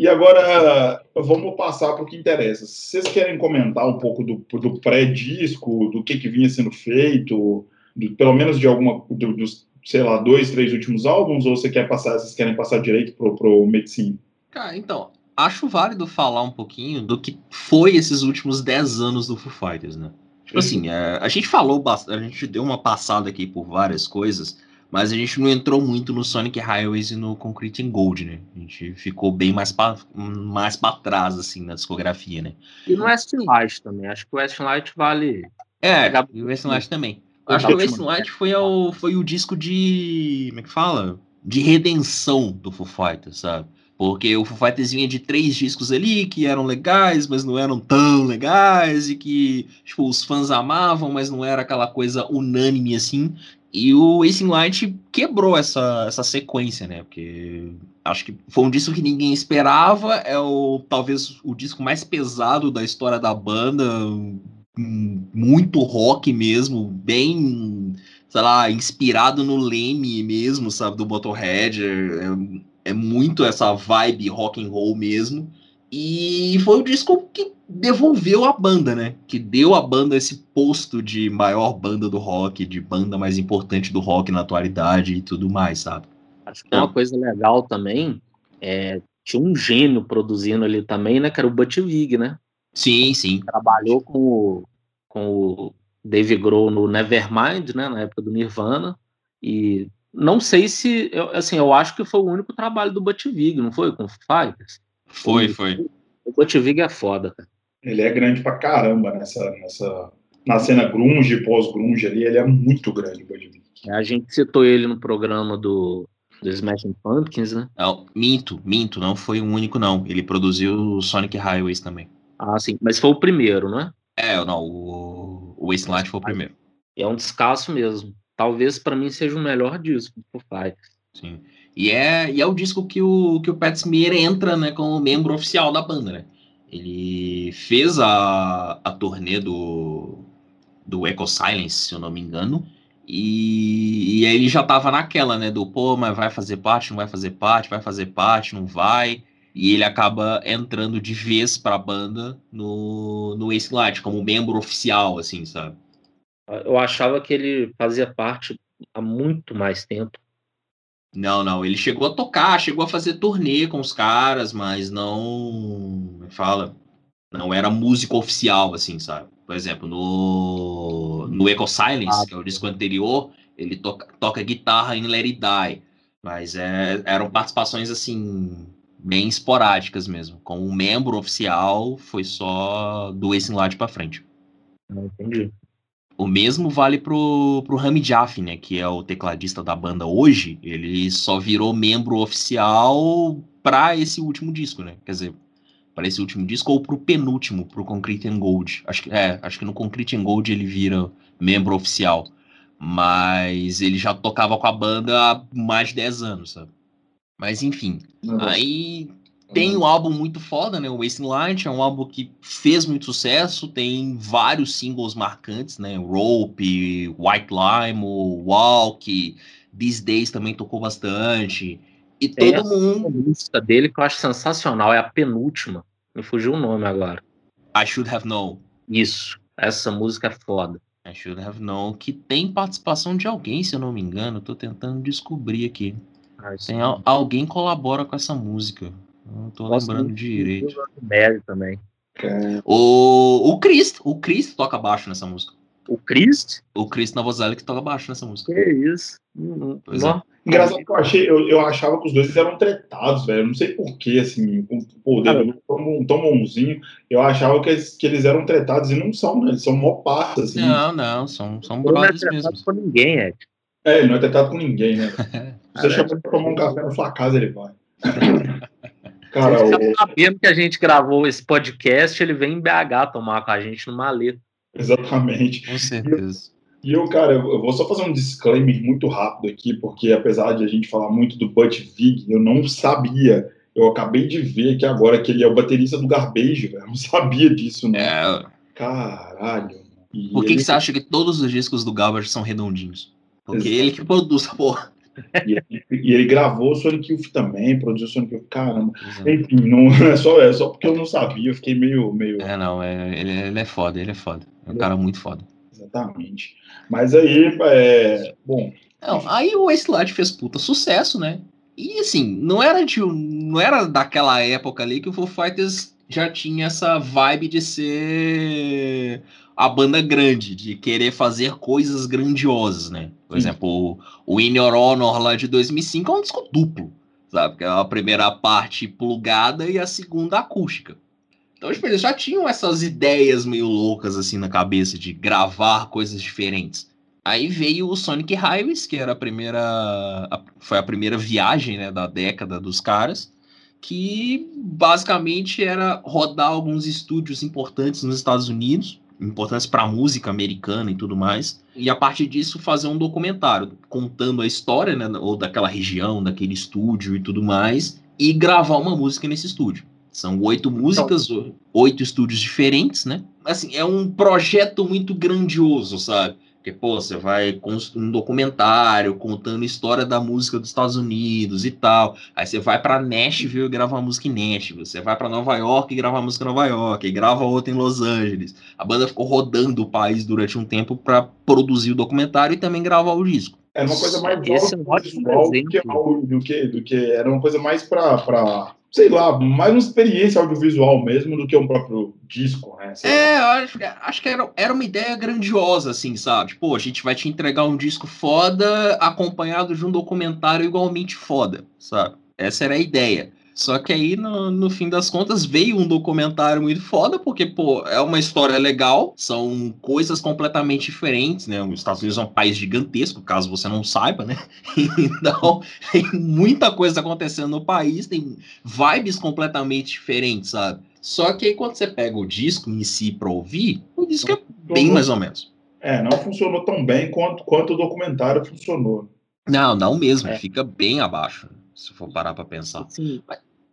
E agora vamos passar para o que interessa. Vocês querem comentar um pouco do, do pré-disco, do que, que vinha sendo feito, do, pelo menos de alguma do, dos, sei lá, dois, três últimos álbuns, ou você quer passar, vocês querem passar direito pro, pro Medicine? Cara, então, acho válido falar um pouquinho do que foi esses últimos 10 anos do Foo Fighters, né? Tipo assim, é, a gente falou, a gente deu uma passada aqui por várias coisas, mas a gente não entrou muito no Sonic Highways e no Concrete in Gold, né? A gente ficou bem mais para mais pra trás, assim, na discografia, né? E no Westlight também, acho que o Westlight vale... É, e o Westlight também. Acho que o Westlight foi, foi o disco de... como é que fala? De redenção do Foo Fighters, sabe? Porque o Foo Fighters vinha de três discos ali que eram legais, mas não eram tão legais, e que tipo, os fãs amavam, mas não era aquela coisa unânime assim. E o Ace Light quebrou essa, essa sequência, né? Porque acho que foi um disco que ninguém esperava, é o talvez o disco mais pesado da história da banda, muito rock mesmo, bem, sei lá, inspirado no Leme mesmo, sabe, do Motorhead. É, é muito essa vibe rock and roll mesmo. E foi o disco que devolveu a banda, né? Que deu à banda esse posto de maior banda do rock, de banda mais importante do rock na atualidade e tudo mais, sabe? Acho que uma coisa legal também é tinha um gênio produzindo ali também, né? Que era o Butch Vig, né? Sim, sim. Trabalhou com o, com o Dave Grohl no Nevermind, né? Na época do Nirvana. E não sei se, eu, assim, eu acho que foi o único trabalho do Butch Vig, não foi? Com Fighters? Foi, foi. O Butch Vig é foda, cara. Ele é grande pra caramba nessa, nessa, na cena grunge, pós-grunge ali, ele é muito grande, o. É, a gente citou ele no programa do, do Smashing Pumpkins, né? Não, minto, minto, não foi o único, não. Ele produziu o Sonic Highways também. Ah, sim, mas foi o primeiro, né? É, não, o, o Wasteland foi o primeiro. É um descasso mesmo. Talvez para mim seja o melhor disco do Foo. Sim. E é, e é o disco que o, que o Pat Smear entra né, como membro oficial da banda, né? Ele fez a, a turnê do, do Echo Silence, se eu não me engano. E, e aí ele já tava naquela, né? Do pô, mas vai fazer parte, não vai fazer parte, vai fazer parte, não vai. E ele acaba entrando de vez pra banda no, no Ace Light, como membro oficial, assim, sabe? Eu achava que ele fazia parte há muito mais tempo. Não, não, ele chegou a tocar, chegou a fazer turnê com os caras, mas não. Me fala. Não era músico oficial, assim, sabe? Por exemplo, no, no Echo Silence, ah, que é o disco anterior, ele toca, toca guitarra em Let It Die. Mas é, eram participações, assim, bem esporádicas mesmo. Como membro oficial, foi só do Ace Lade pra frente. Ah, entendi. O mesmo vale pro, pro Rami Jaff, né? Que é o tecladista da banda hoje. Ele só virou membro oficial para esse último disco, né? Quer dizer, para esse último disco ou pro penúltimo, pro Concrete and Gold. Acho que, é, acho que no Concrete and Gold ele vira membro oficial. Mas ele já tocava com a banda há mais de 10 anos, sabe? Mas enfim. Nossa. Aí tem um álbum muito foda, né? O Wasting Light é um álbum que fez muito sucesso, tem vários singles marcantes, né? Rope, White Lime, Walk, These Days também tocou bastante. E tem todo mundo. A música dele que eu acho sensacional, é a penúltima. Me fugiu o nome agora. I Should Have Known. Isso, essa música é foda. I Should Have Known, que tem participação de alguém, se eu não me engano. Tô tentando descobrir aqui. Ah, tem, alguém colabora com essa música. Não tô Nossa, lembrando direito. Mary também. O, o Cristo, o Cristo toca baixo nessa música. O Cristo? O Cristo Navozeli que toca baixo nessa música. Que isso? Pois é. Engraçado que eu achei, eu, eu achava que os dois eram tretados, velho. Não sei porquê, assim, o poder tão, tão bonzinho. Eu achava que eles, que eles eram tretados e não são, né? Eles são mó parça, assim. Não, não, são, são brothers mesmo. Não é com ninguém, Ed. É, ele não é tretado com ninguém, né? Se você chamar ele pra tomar um café na sua casa, ele vai. Cara, o... sabendo que a gente gravou esse podcast, ele vem em BH tomar com a gente no maleta. Exatamente. Com certeza. E eu, cara, eu vou só fazer um disclaimer muito rápido aqui, porque apesar de a gente falar muito do Butch Vig, eu não sabia. Eu acabei de ver aqui agora que ele é o baterista do Garbage, velho. Eu não sabia disso, né? É. Caralho. E Por que, ele... que você acha que todos os discos do Garbage são redondinhos? Porque Exato. ele que produz a porra. E ele, e ele gravou o Sonic Youth também, produziu o Sonic Youth, caramba. Enfim, não é só, é só porque eu não sabia, eu fiquei meio. meio... É, não, é, ele, ele é foda, ele é foda. É um cara muito foda. Exatamente. Mas aí, é, bom. Não, aí o Wasteland fez puta sucesso, né? E assim, não era de não era daquela época ali que o Foo Fighters já tinha essa vibe de ser a banda grande, de querer fazer coisas grandiosas, né? Por Sim. exemplo, o In Your Honor lá de 2005 é um disco duplo, sabe? Que é a primeira parte plugada e a segunda acústica. Então, tipo, eles já tinham essas ideias meio loucas assim na cabeça de gravar coisas diferentes. Aí veio o Sonic Highways, que era a primeira. A, foi a primeira viagem né, da década dos caras, que basicamente era rodar alguns estúdios importantes nos Estados Unidos importantes para a música americana e tudo mais. E a partir disso fazer um documentário contando a história, né, ou daquela região, daquele estúdio e tudo mais, e gravar uma música nesse estúdio. São oito músicas, então, oito estúdios diferentes, né? Assim, é um projeto muito grandioso, sabe? Porque, pô, você vai construir um documentário contando a história da música dos Estados Unidos e tal. Aí você vai para Nashville e grava uma música em Nashville. Você vai para Nova York e grava uma música em Nova York. E grava outra em Los Angeles. A banda ficou rodando o país durante um tempo para produzir o documentário e também gravar o disco. Era uma coisa mais Esse é um do, que, do, que, do que era uma coisa mais para sei lá, mais uma experiência audiovisual mesmo do que um próprio disco, né? Sei é, acho, acho, que era, era uma ideia grandiosa, assim, sabe? Pô, a gente vai te entregar um disco foda acompanhado de um documentário igualmente foda, sabe? Essa era a ideia. Só que aí, no, no fim das contas, veio um documentário muito foda, porque, pô, é uma história legal, são coisas completamente diferentes, né? Os Estados Unidos é um país gigantesco, caso você não saiba, né? Então, tem muita coisa acontecendo no país, tem vibes completamente diferentes, sabe? Só que aí, quando você pega o disco em si pra ouvir, o disco é bem mais ou menos. É, não funcionou tão bem quanto, quanto o documentário funcionou. Não, não mesmo, é. fica bem abaixo, se for parar pra pensar. Sim.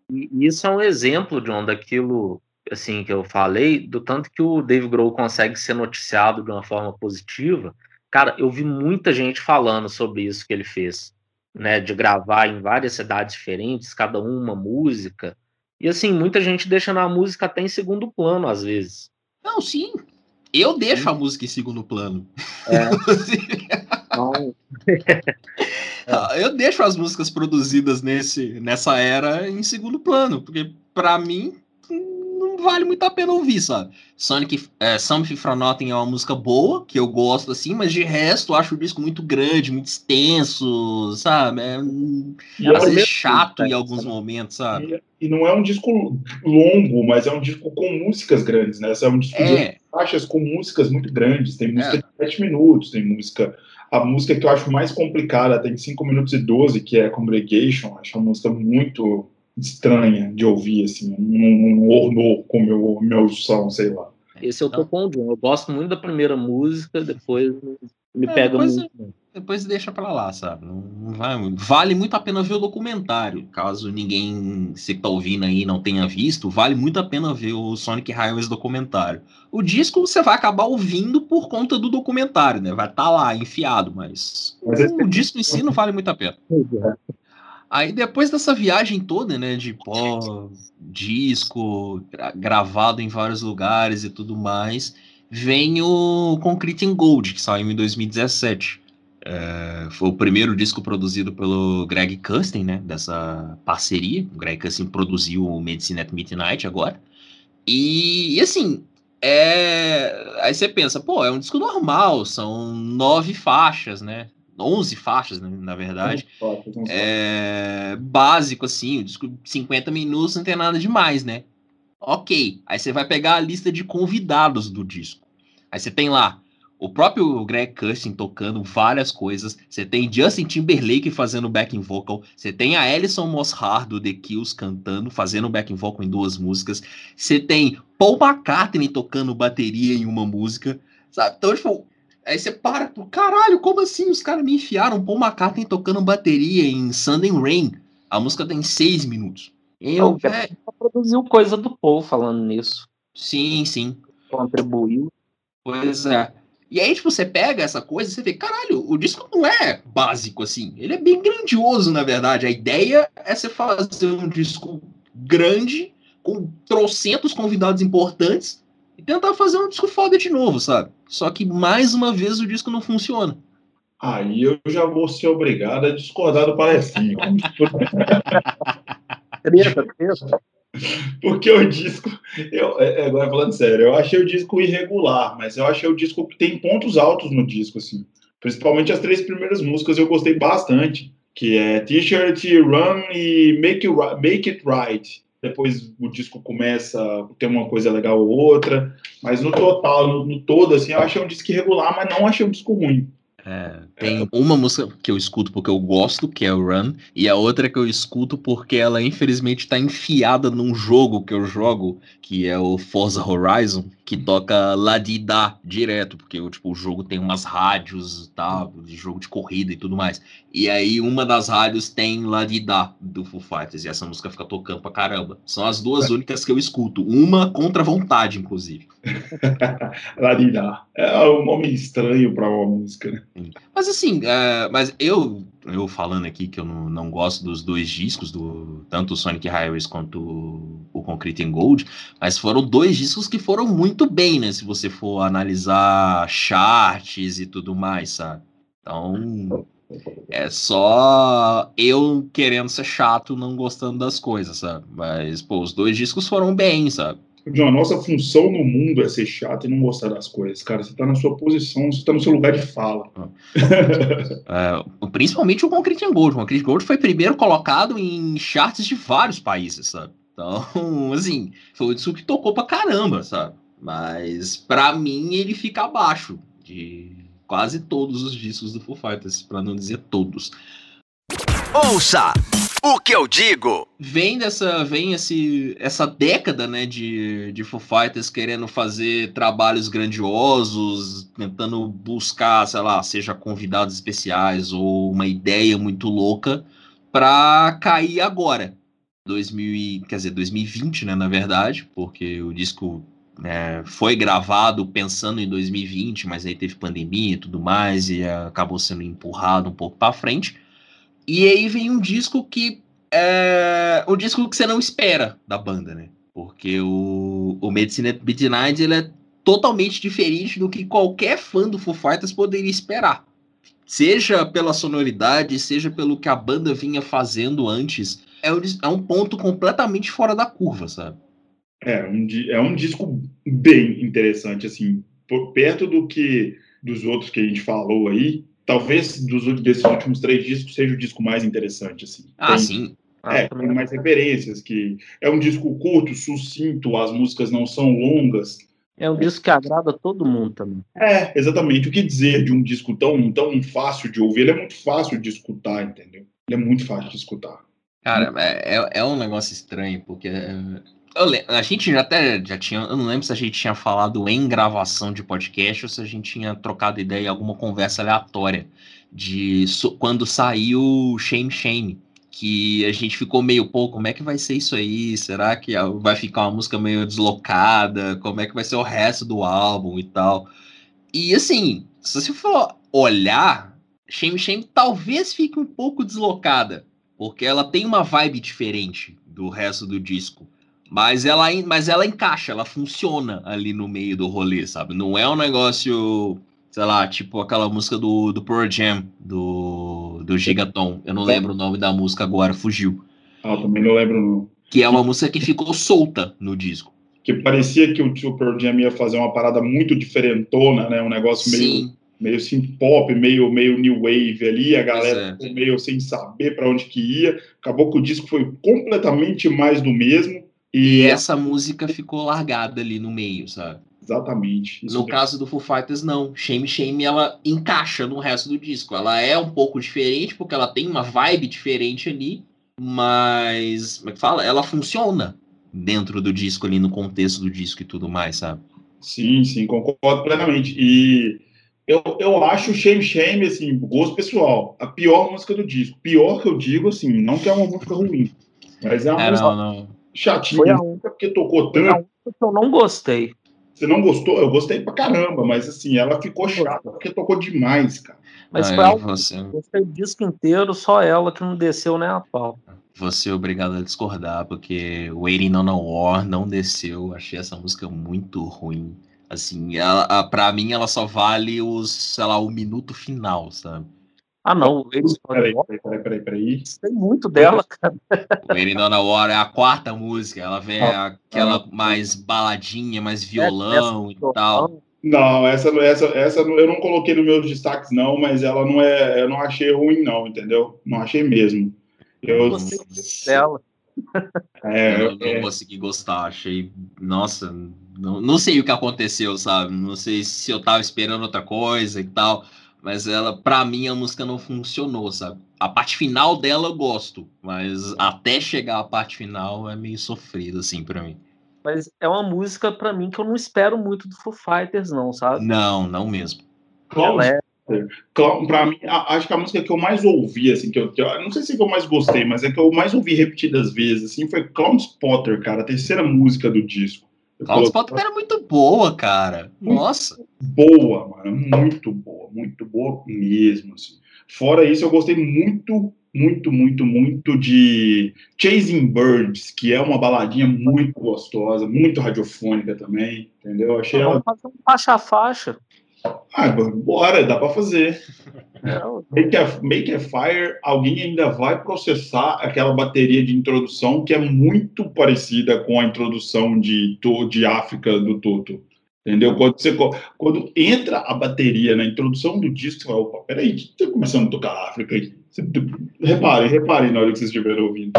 E isso é um exemplo, John, daquilo assim que eu falei, do tanto que o Dave Grohl consegue ser noticiado de uma forma positiva. Cara, eu vi muita gente falando sobre isso que ele fez, né, de gravar em várias cidades diferentes, cada uma música. E assim, muita gente deixando a música até em segundo plano às vezes. Não, sim. Eu deixo a música em segundo plano. É. Eu deixo as músicas produzidas nesse, nessa era em segundo plano, porque para mim não vale muito a pena ouvir, sabe? Sonic é, Something From Nothing é uma música boa, que eu gosto assim, mas de resto eu acho o disco muito grande, muito extenso, sabe? É, é às vezes chato em alguns momentos, sabe? E, e, não é um disco longo, mas é um disco com músicas grandes, né? É um disco é. de faixas com músicas muito grandes, tem música é. de 7 minutos, tem música a música que eu acho mais complicada tem 5 minutos e 12, que é Congregation. Acho uma música muito estranha de ouvir, assim, um, horror com meu, meu som, sei lá. Esse eu tô com o John. Eu gosto muito da primeira música, depois me é, pega depois, muito. Depois deixa pra lá, sabe? Não vai, vale muito a pena ver o documentário. Caso ninguém se tá ouvindo aí não tenha visto, vale muito a pena ver o Sonic Highways documentário. O disco você vai acabar ouvindo por conta do documentário, né? Vai estar tá lá enfiado, mas, mas o, o disco em si não vale muito a pena. Aí depois dessa viagem toda, né, de pó, disco, gravado em vários lugares e tudo mais, vem o Concrete in Gold, que saiu em 2017. É, foi o primeiro disco produzido pelo Greg Kurstin, né, dessa parceria. O Greg Kurstin produziu o Medicine at Midnight agora. E, e, assim, é... aí você pensa, pô, é um disco normal, são nove faixas, né? 11 faixas, né, na verdade. É básico, assim, o disco 50 minutos não tem nada demais, né? Ok. Aí você vai pegar a lista de convidados do disco. Aí você tem lá o próprio Greg Kurstin tocando várias coisas. Você tem Justin Timberlake fazendo backing vocal. Você tem a Alison Mosshard do The Kills cantando, fazendo backing vocal em duas músicas. Você tem Paul McCartney tocando bateria em uma música. Sabe? Então, tipo, Aí você para, caralho, como assim? Os caras me enfiaram Paul McCartney tocando bateria em Sunday Rain. A música tem seis minutos. Eu, velho. produziu coisa do Paul falando nisso. Sim, sim. Contribuiu. Pois é. E aí, tipo, você pega essa coisa e você vê, caralho, o disco não é básico assim. Ele é bem grandioso, na verdade. A ideia é você fazer um disco grande, com trocentos convidados importantes, e tentar fazer um disco foda de novo, sabe? Só que mais uma vez o disco não funciona. Aí eu já vou ser obrigado a discordar do Palestrinho. Porque o disco, eu, é, é, agora falando sério, eu achei o disco irregular, mas eu achei o disco que tem pontos altos no disco, assim. Principalmente as três primeiras músicas eu gostei bastante, que é T-shirt, Run e Make, Make It Right depois o disco começa a ter uma coisa legal ou outra, mas no total, no, no todo, assim, eu achei um disco irregular, mas não achei um disco ruim. É, tem é. uma música que eu escuto porque eu gosto, que é o Run, e a outra que eu escuto porque ela infelizmente está enfiada num jogo que eu jogo, que é o Forza Horizon, que toca Ladida direto, porque tipo, o jogo tem umas rádios e tal, de jogo de corrida e tudo mais. E aí uma das rádios tem Ladida do Foo Fighters, e essa música fica tocando pra caramba. São as duas únicas que eu escuto, uma contra vontade, inclusive. Ladida. É um nome estranho para uma música, né? Mas assim, uh, mas eu, eu falando aqui que eu não, não gosto dos dois discos, do tanto o Sonic Highways quanto o, o Concrete and Gold, mas foram dois discos que foram muito bem, né? Se você for analisar charts e tudo mais, sabe? Então, é só eu querendo ser chato, não gostando das coisas, sabe? Mas, pô, os dois discos foram bem, sabe? John, a nossa função no mundo é ser chato e não gostar das coisas, cara. Você tá na sua posição, você tá no seu lugar de fala. uh, principalmente o Concrete Gold. O Concrete Gold foi primeiro colocado em charts de vários países, sabe? Então, assim, foi isso que tocou pra caramba, sabe? Mas, para mim, ele fica abaixo de quase todos os discos do Foo Fighters, para não dizer todos. Ouça o que eu digo. Vem dessa, vem esse, essa década, né, de, de Foo Fighters querendo fazer trabalhos grandiosos, tentando buscar, sei lá, seja convidados especiais ou uma ideia muito louca para cair agora. 2000, quer dizer, 2020, né, na verdade, porque o disco é, foi gravado pensando em 2020, mas aí teve pandemia e tudo mais, e acabou sendo empurrado um pouco para frente. E aí vem um disco que é disco que você não espera da banda, né? Porque o, o Medicine at Midnight ele é totalmente diferente do que qualquer fã do Foo Fighters poderia esperar. Seja pela sonoridade, seja pelo que a banda vinha fazendo antes, é um, é um ponto completamente fora da curva, sabe? É um, é um disco bem interessante, assim, por, perto do que dos outros que a gente falou aí, talvez dos desses últimos três discos seja o disco mais interessante, assim. Ah, tem, sim. É, ah, tem mais referências, que é um disco curto, sucinto, as músicas não são longas. É um disco que agrada todo mundo também. É, exatamente. O que dizer de um disco tão, tão fácil de ouvir? Ele é muito fácil de escutar, entendeu? Ele é muito fácil de escutar. Cara, é, é, é um negócio estranho, porque a gente já até já tinha. Eu não lembro se a gente tinha falado em gravação de podcast ou se a gente tinha trocado ideia em alguma conversa aleatória de quando saiu Shame Shame. Que a gente ficou meio, pô, como é que vai ser isso aí? Será que vai ficar uma música meio deslocada? Como é que vai ser o resto do álbum e tal? E assim, se você for olhar, Shame Shame talvez fique um pouco deslocada, porque ela tem uma vibe diferente do resto do disco. Mas ela, mas ela encaixa, ela funciona ali no meio do rolê, sabe? Não é um negócio, sei lá, tipo aquela música do, do Pearl Jam, do, do Gigaton. Eu não lembro o nome da música agora, fugiu. Ah, também não lembro não. Que é uma música que ficou solta no disco. Que parecia que o tio Pearl Jam ia fazer uma parada muito diferentona, né? Um negócio meio... Sim meio synth pop, meio, meio new wave ali, a galera é. meio sem saber para onde que ia. Acabou que o disco foi completamente mais do mesmo. E, essa música ficou largada ali no meio, sabe? Exatamente. no caso do Foo Fighters, não. Shame Shame, ela encaixa no resto do disco. Ela é um pouco diferente, porque ela tem uma vibe diferente ali, mas, como é que fala? Ela funciona dentro do disco ali, no contexto do disco e tudo mais, sabe? Sim, sim, concordo plenamente. E eu, eu acho Shame Shame, assim, gosto pessoal, a pior música do disco. Pior que eu digo, assim, não que é uma música ruim, mas é uma é, música... Não, não chatinho. Foi a única porque tocou tanto. A única que eu não gostei. Você não gostou? Eu gostei pra caramba, mas assim, ela ficou chata porque tocou demais, cara. Mas ah, foi algo você... gostei o disco inteiro, só ela que não desceu nem a pau. Você é obrigado a discordar, porque Waiting on a War não desceu. Achei essa música muito ruim. Assim, ela, pra mim ela só vale os, sei lá, o minuto final, sabe? Ah, não. Eles peraí, peraí, peraí, peraí, peraí. Tem muito dela, cara. Waiting on a War é a quarta música. Ela vem ah, aquela ah, mais baladinha, mais violão e tal. Não, essa, essa, essa eu não coloquei nos meus destaques, não, mas ela não é. Eu não achei ruim, não, entendeu? Não achei mesmo. Eu gostei dela. É, eu não, é... consegui gostar, achei. Nossa, não, não sei o que aconteceu, sabe? Não sei se eu tava esperando outra coisa e tal. Mas ela, para mim, a música não funcionou, sabe? A parte final dela eu gosto, mas até chegar à parte final é meio sofrido, assim, para mim. Mas é uma música, para mim, que eu não espero muito do Foo Fighters, não, sabe? Não, não mesmo. Ela é... Pra mim, acho que a música que eu mais ouvi, assim, que eu, que eu, não sei se que eu mais gostei, mas é que eu mais ouvi repetidas vezes, assim, foi Clown Spotter, cara, a terceira música do disco. Cloud Spot era muito boa, cara. Nossa. Boa, mano. Muito boa. Muito boa mesmo. Assim. Fora isso, eu gostei muito, muito, muito, muito de Chasing Birds, que é uma baladinha muito gostosa, muito radiofônica também. Entendeu? Achei ela. fazer um faixa a faixa. Ah, bora, dá para fazer. Make a, make a Fire, alguém ainda vai processar aquela bateria de introdução que é muito parecida com a introdução de, de África do Toto. Entendeu? Quando, você, quando entra a bateria na introdução do disco, você fala, opa, peraí, tá começando a tocar África aí. Reparem, reparem na hora que vocês estiverem ouvindo.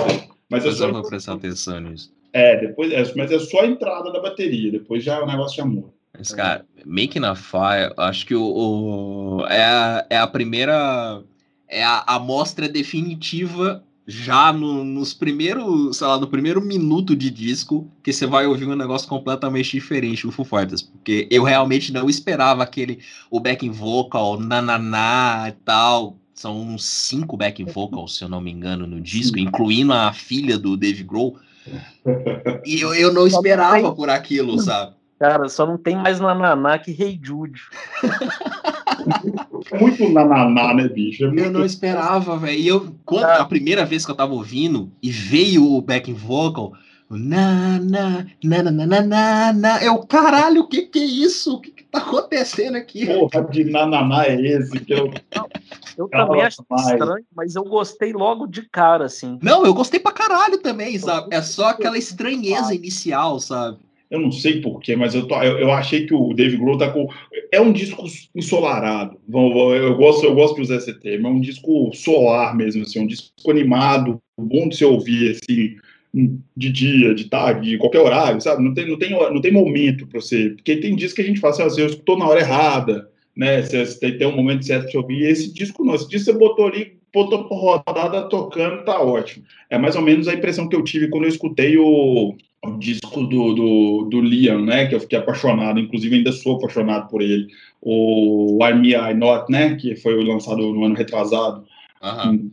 Mas é só... vou prestar atenção nisso. É, depois, é, mas é só a entrada da bateria, depois já o negócio já muda. Mas, cara, Making a Fire, acho que o, o, é, a, é a primeira. É a amostra definitiva já no, nos primeiros, sei lá, no primeiro minuto de disco, que você vai ouvir um negócio completamente diferente do Foo Fighters, porque eu realmente não esperava aquele, o backing vocal, nananá e tal, são uns cinco backing vocals, se eu não me engano, no disco, incluindo a filha do Dave Grohl, e eu, eu não esperava por aquilo, sabe? Cara, só não tem mais nananá que Rei hey Jude. muito nananá, né, bicho? É muito... Eu não esperava, velho. E eu, quando, ah. a primeira vez que eu tava ouvindo e veio o backing vocal, na, na, na, na, na, na, na, eu, caralho, o que que é isso? O que que tá acontecendo aqui? Porra de nananá é esse? Que eu eu também acho estranho, mas eu gostei logo de cara, assim. Não, eu gostei pra caralho também, sabe? É só aquela estranheza inicial, sabe? Eu não sei porquê, mas eu, tô, eu, eu, achei que o Dave Grohl tá com. É um disco ensolarado. Eu gosto, eu gosto de usar esse termo. É um disco solar mesmo, assim, um disco animado, bom de se ouvir, assim, de dia, de tarde, de qualquer horário, sabe? Não tem, não tem, não tem momento para você. Porque tem discos que a gente fala assim, assim eu escutou na hora errada, né? Você, você tem, um momento certo de ouvir. E esse disco não, esse disco você botou ali, botou por rodada tocando, tá ótimo. É mais ou menos a impressão que eu tive quando eu escutei o o disco do, do, do, Liam, né, que eu fiquei apaixonado, inclusive ainda sou apaixonado por ele, o I Me I Not, né, que foi lançado no ano retrasado, uhum.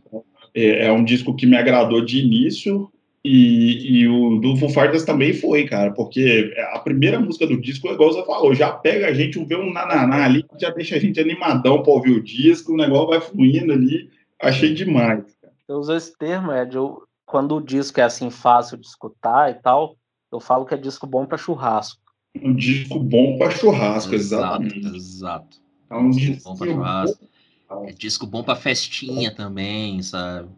é, é, um disco que me agradou de início, e, e o do Foo Fighters também foi, cara, porque a primeira música do disco, igual você falou, já pega a gente, vê um nananá ali, já deixa a gente animadão para ouvir o disco, o negócio vai fluindo ali, achei demais. Cara. Eu uso esse termo, Ed, eu, quando o disco é assim fácil de escutar e tal, eu falo que é disco bom para churrasco. Um disco bom para churrasco, exatamente. Exato. É um disco bom para churrasco. É disco bom para festinha também, sabe?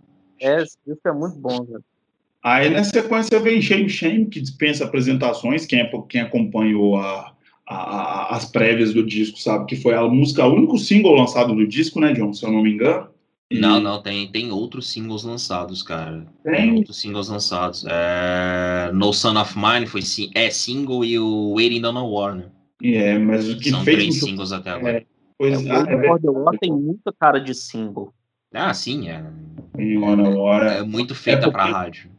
É, esse disco é muito bom, velho. Aí na sequência vem Shame Shame, que dispensa apresentações. Quem, é, quem acompanhou a, a, as prévias do disco sabe que foi a música, o único single lançado do disco, né, John? Se eu não me engano. E... Não, não, tem, tem outros singles lançados, cara. Tem, tem outros singles lançados. É... No Son of Mine foi é single e o Waiting on a War, né? É, mas o que São fez três muito... singles até agora. É, pois, é, ah, é, War tem muita cara de single. Ah, sim, é. É muito feita é porque... pra rádio.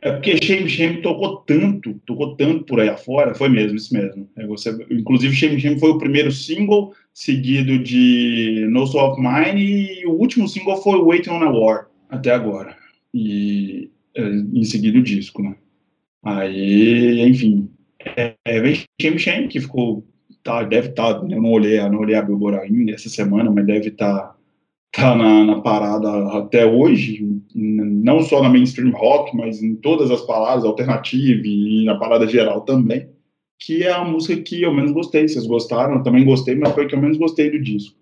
É porque Shame Shame tocou tanto, tocou tanto por aí afora, foi mesmo, isso mesmo. É você, inclusive, Shame Shame foi o primeiro single, seguido de No Soul of Mine, e o último single foi Waiting on a War, até agora. E é, em seguida o disco, né? Aí, enfim, é, é, vem Shame Shame, que ficou, tá, deve estar, tá, eu não olhei, não olhei a Billboard ainda essa semana, mas deve estar tá tá na, na, parada até hoje, não só na mainstream rock, mas em todas as paradas, alternative e na parada geral também, que é a música que eu menos gostei. Vocês gostaram? Eu também gostei, mas foi que eu menos gostei do disco.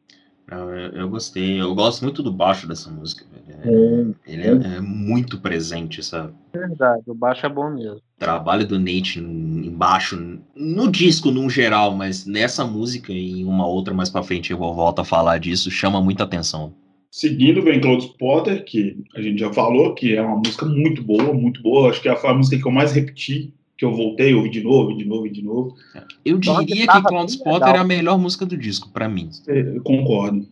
Eu, eu gostei, eu gosto muito do baixo dessa música. É, ele é, é, muito presente, sabe? Verdade, o baixo é bom mesmo. O trabalho do Nate embaixo, no disco no geral, mas nessa música e uma outra mais pra frente eu vou voltar a falar disso, chama muita atenção. Seguindo vem Cloud Potter, que a gente já falou, que é uma música muito boa, muito boa. Acho que é a música que eu mais repeti, que eu voltei, ouvi de novo, de novo, de novo. Eu diria que Cloud Potter é a melhor música do disco, para mim. É, concordo.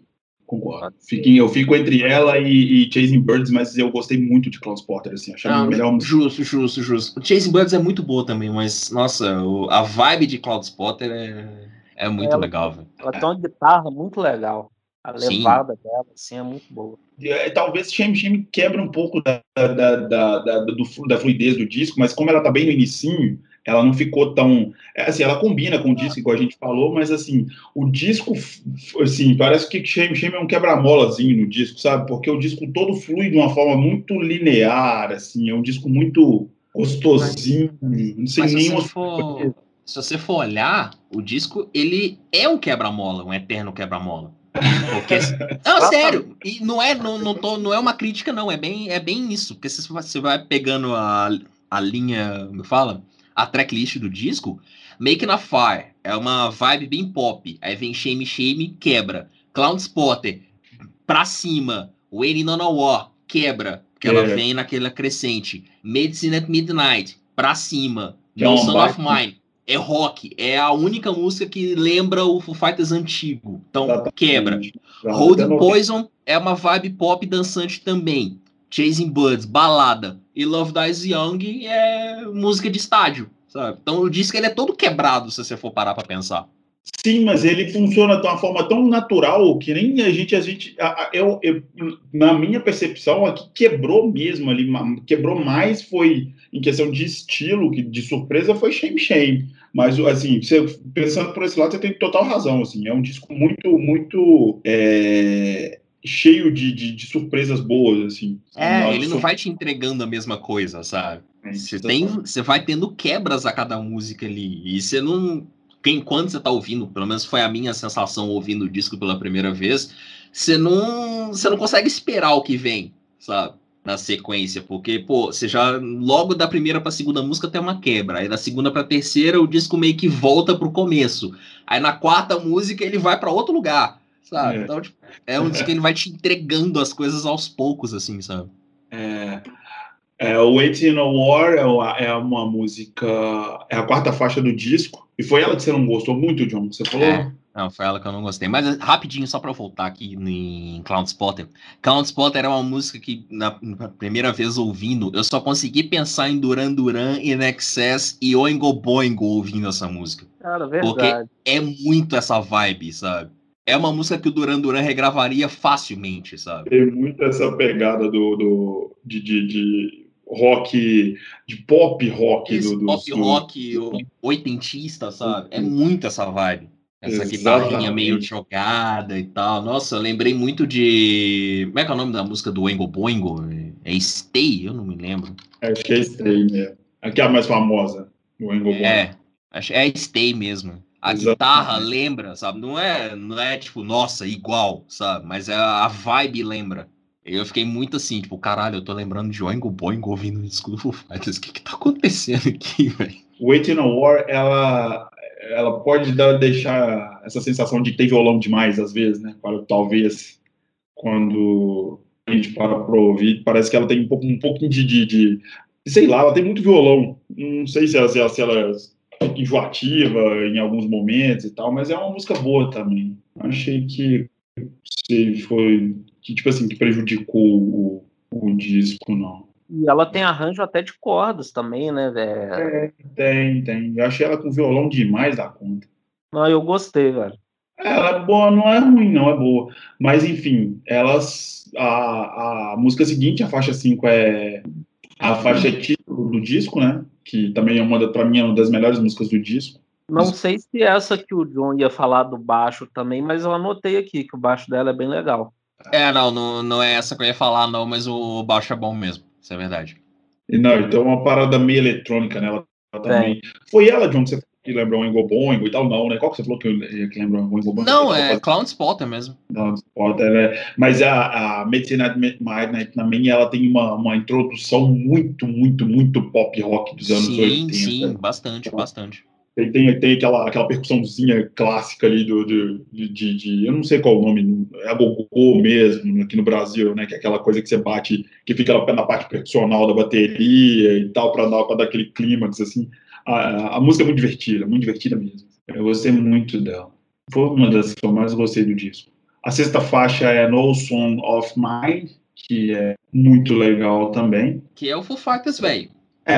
Concordo. Fiquei, eu fico entre ela e, e, Chasing Birds, mas eu gostei muito de Cloud Potter, assim, achei a melhor. Justo, justo, justo. O Chasing Birds é muito boa também, mas, nossa, o, a vibe de Cloud Potter é, é muito é, legal, velho. Ela tem uma guitarra muito legal. A levada Sim. dela, assim, é muito boa. É, talvez Shame Shame quebra um pouco da, da, da, da, do, da fluidez do disco, mas como ela tá bem no inicinho, ela não ficou tão. É, assim, ela combina com o disco, igual a gente falou, mas assim, o disco, assim, parece que Shame é um quebra-molazinho no disco, sabe? Porque o disco todo flui de uma forma muito linear, assim, é um disco muito gostosinho, não sei nem. Se, for, se você for olhar, o disco, ele é um quebra-mola, um eterno quebra-mola. Porque, não, sério, e não é, não, não, tô, não é uma crítica, não, é bem, é bem isso, porque se você vai pegando a, a linha, me fala, a tracklist do disco, Making a Fire é uma vibe bem pop, aí vem Shame Shame, quebra, Clown Spotter, pra cima, Waiting on a War, quebra, que ela é. vem naquela crescente, Medicine at Midnight, pra cima, No Son of Mine, é rock, é a única música que lembra o Foo Fighters antigo. Então, quebra. Holding Poison é uma vibe pop dançante também. Chasing Birds, balada. E Love Dies Young é música de estádio, sabe? Então, disse que ele é todo quebrado, se você for parar para pensar. Sim, mas ele funciona de uma forma tão natural que nem a gente, a gente, eu, eu, na minha percepção, aqui quebrou mesmo ali, quebrou mais foi em questão de estilo, que de surpresa foi Shame Shame. Mas, assim, você, pensando por esse lado, você tem total razão, assim, é um disco muito, muito é, cheio de, de, de, surpresas boas, assim. É, ele não vai te entregando a mesma coisa, sabe? É, você, tem, você vai tendo quebras a cada música ali, e você não... Enquanto você tá ouvindo, pelo menos foi a minha sensação ouvindo o disco pela primeira vez, você não, você não consegue esperar o que vem, sabe? na sequência, porque, pô, você já logo da primeira para a segunda música tem uma quebra, aí da segunda para a terceira o disco meio que volta pro começo, aí na quarta música ele vai para outro lugar, sabe? É. Então, tipo, é um disco que ele vai te entregando as coisas aos poucos, assim, sabe? É, é o Waiting on War é, é uma música, é a quarta faixa do disco, e foi ela que você não gostou muito, John? Você falou? É. Não, foi ela que eu não gostei. Mas rapidinho, só pra eu voltar aqui em Cloud Spotter. Cloud Spotter era uma música que, na, na, primeira vez ouvindo, eu só consegui pensar em Duran Duran, In Excess e Oingo Boingo ouvindo essa música. Cara, verdade. Porque é muito essa vibe, sabe? É uma música que o Duran Duran regravaria facilmente, sabe? Tem muito essa pegada do, do de, de, de rock, de pop rock. Esse do, pop do, rock do... oitentista, sabe? É muito essa vibe. Essa guitarrinha meio jogada e tal. Nossa, eu lembrei muito de. Como é que é o nome da música do Oingo Boingo? É Stay? Eu não me lembro. Acho que é Stay mesmo. Aqui é a mais famosa. O Oingo Boingo. É, é Stay mesmo. A guitarra lembra, sabe? Não é, não é tipo, nossa, igual, sabe? Mas é, a vibe lembra. Eu fiquei muito assim, tipo, caralho, eu tô lembrando de Oingo Boingo ouvindo o disco do Foo Fighters. O que que tá acontecendo aqui, velho? Waiting on War, ela ela pode dar, deixar essa sensação de ter violão demais, às vezes, né? Talvez, quando a gente para para ouvir, parece que ela tem um, pouco, um pouquinho de, de, de, Sei lá, ela tem muito violão. Não sei se ela, se ela, se ela enjoativa em alguns momentos e tal, mas é uma música boa também. Achei que se foi. Que, tipo assim, que prejudicou o, o disco, não. E ela tem arranjo até de cordas também, né, velho? É, tem, tem. Eu achei ela com violão demais da conta. Não, eu gostei, velho. Ela é boa, não é ruim, não é boa. Mas, enfim, elas. A, a música seguinte, a faixa 5, é a faixa título do disco, né? Que também é uma, pra mim, é uma das melhores músicas do disco. Não sei se essa que o John ia falar do baixo também, mas eu anotei aqui que o baixo dela é bem legal. É, não, não, não é essa que eu ia falar, não, mas o baixo é bom mesmo. Isso é verdade. E não, então é uma parada meio eletrônica, né? Ela também. É. Foi ela, John, que você que lembrou um Ingo Boingo e tal, não, né? Qual que você falou que, que lembrou um Ingo Boingo? Não, é Clown Spotter mesmo. Clown Spotter, é. Mas a, a Medicine at Midnight também, ela tem uma, uma introdução muito, muito, muito pop rock dos anos sim, 80. Sim, sim, bastante, bastante. Tem, tem, tem aquela, aquela percussãozinha clássica ali do, do de, de, de, Eu não sei qual o nome, é a gogô mesmo, aqui no Brasil, né? Que é aquela coisa que você bate, que fica na parte percussional da bateria e tal, para dar, dar aquele clímax, assim. A, a, música é muito divertida, muito divertida mesmo. Eu gostei muito dela. Foi uma das que eu mais gostei do disco. A sexta faixa é No Song of Mine, que é muito legal também. Que é o Foo Fighters, velho. É,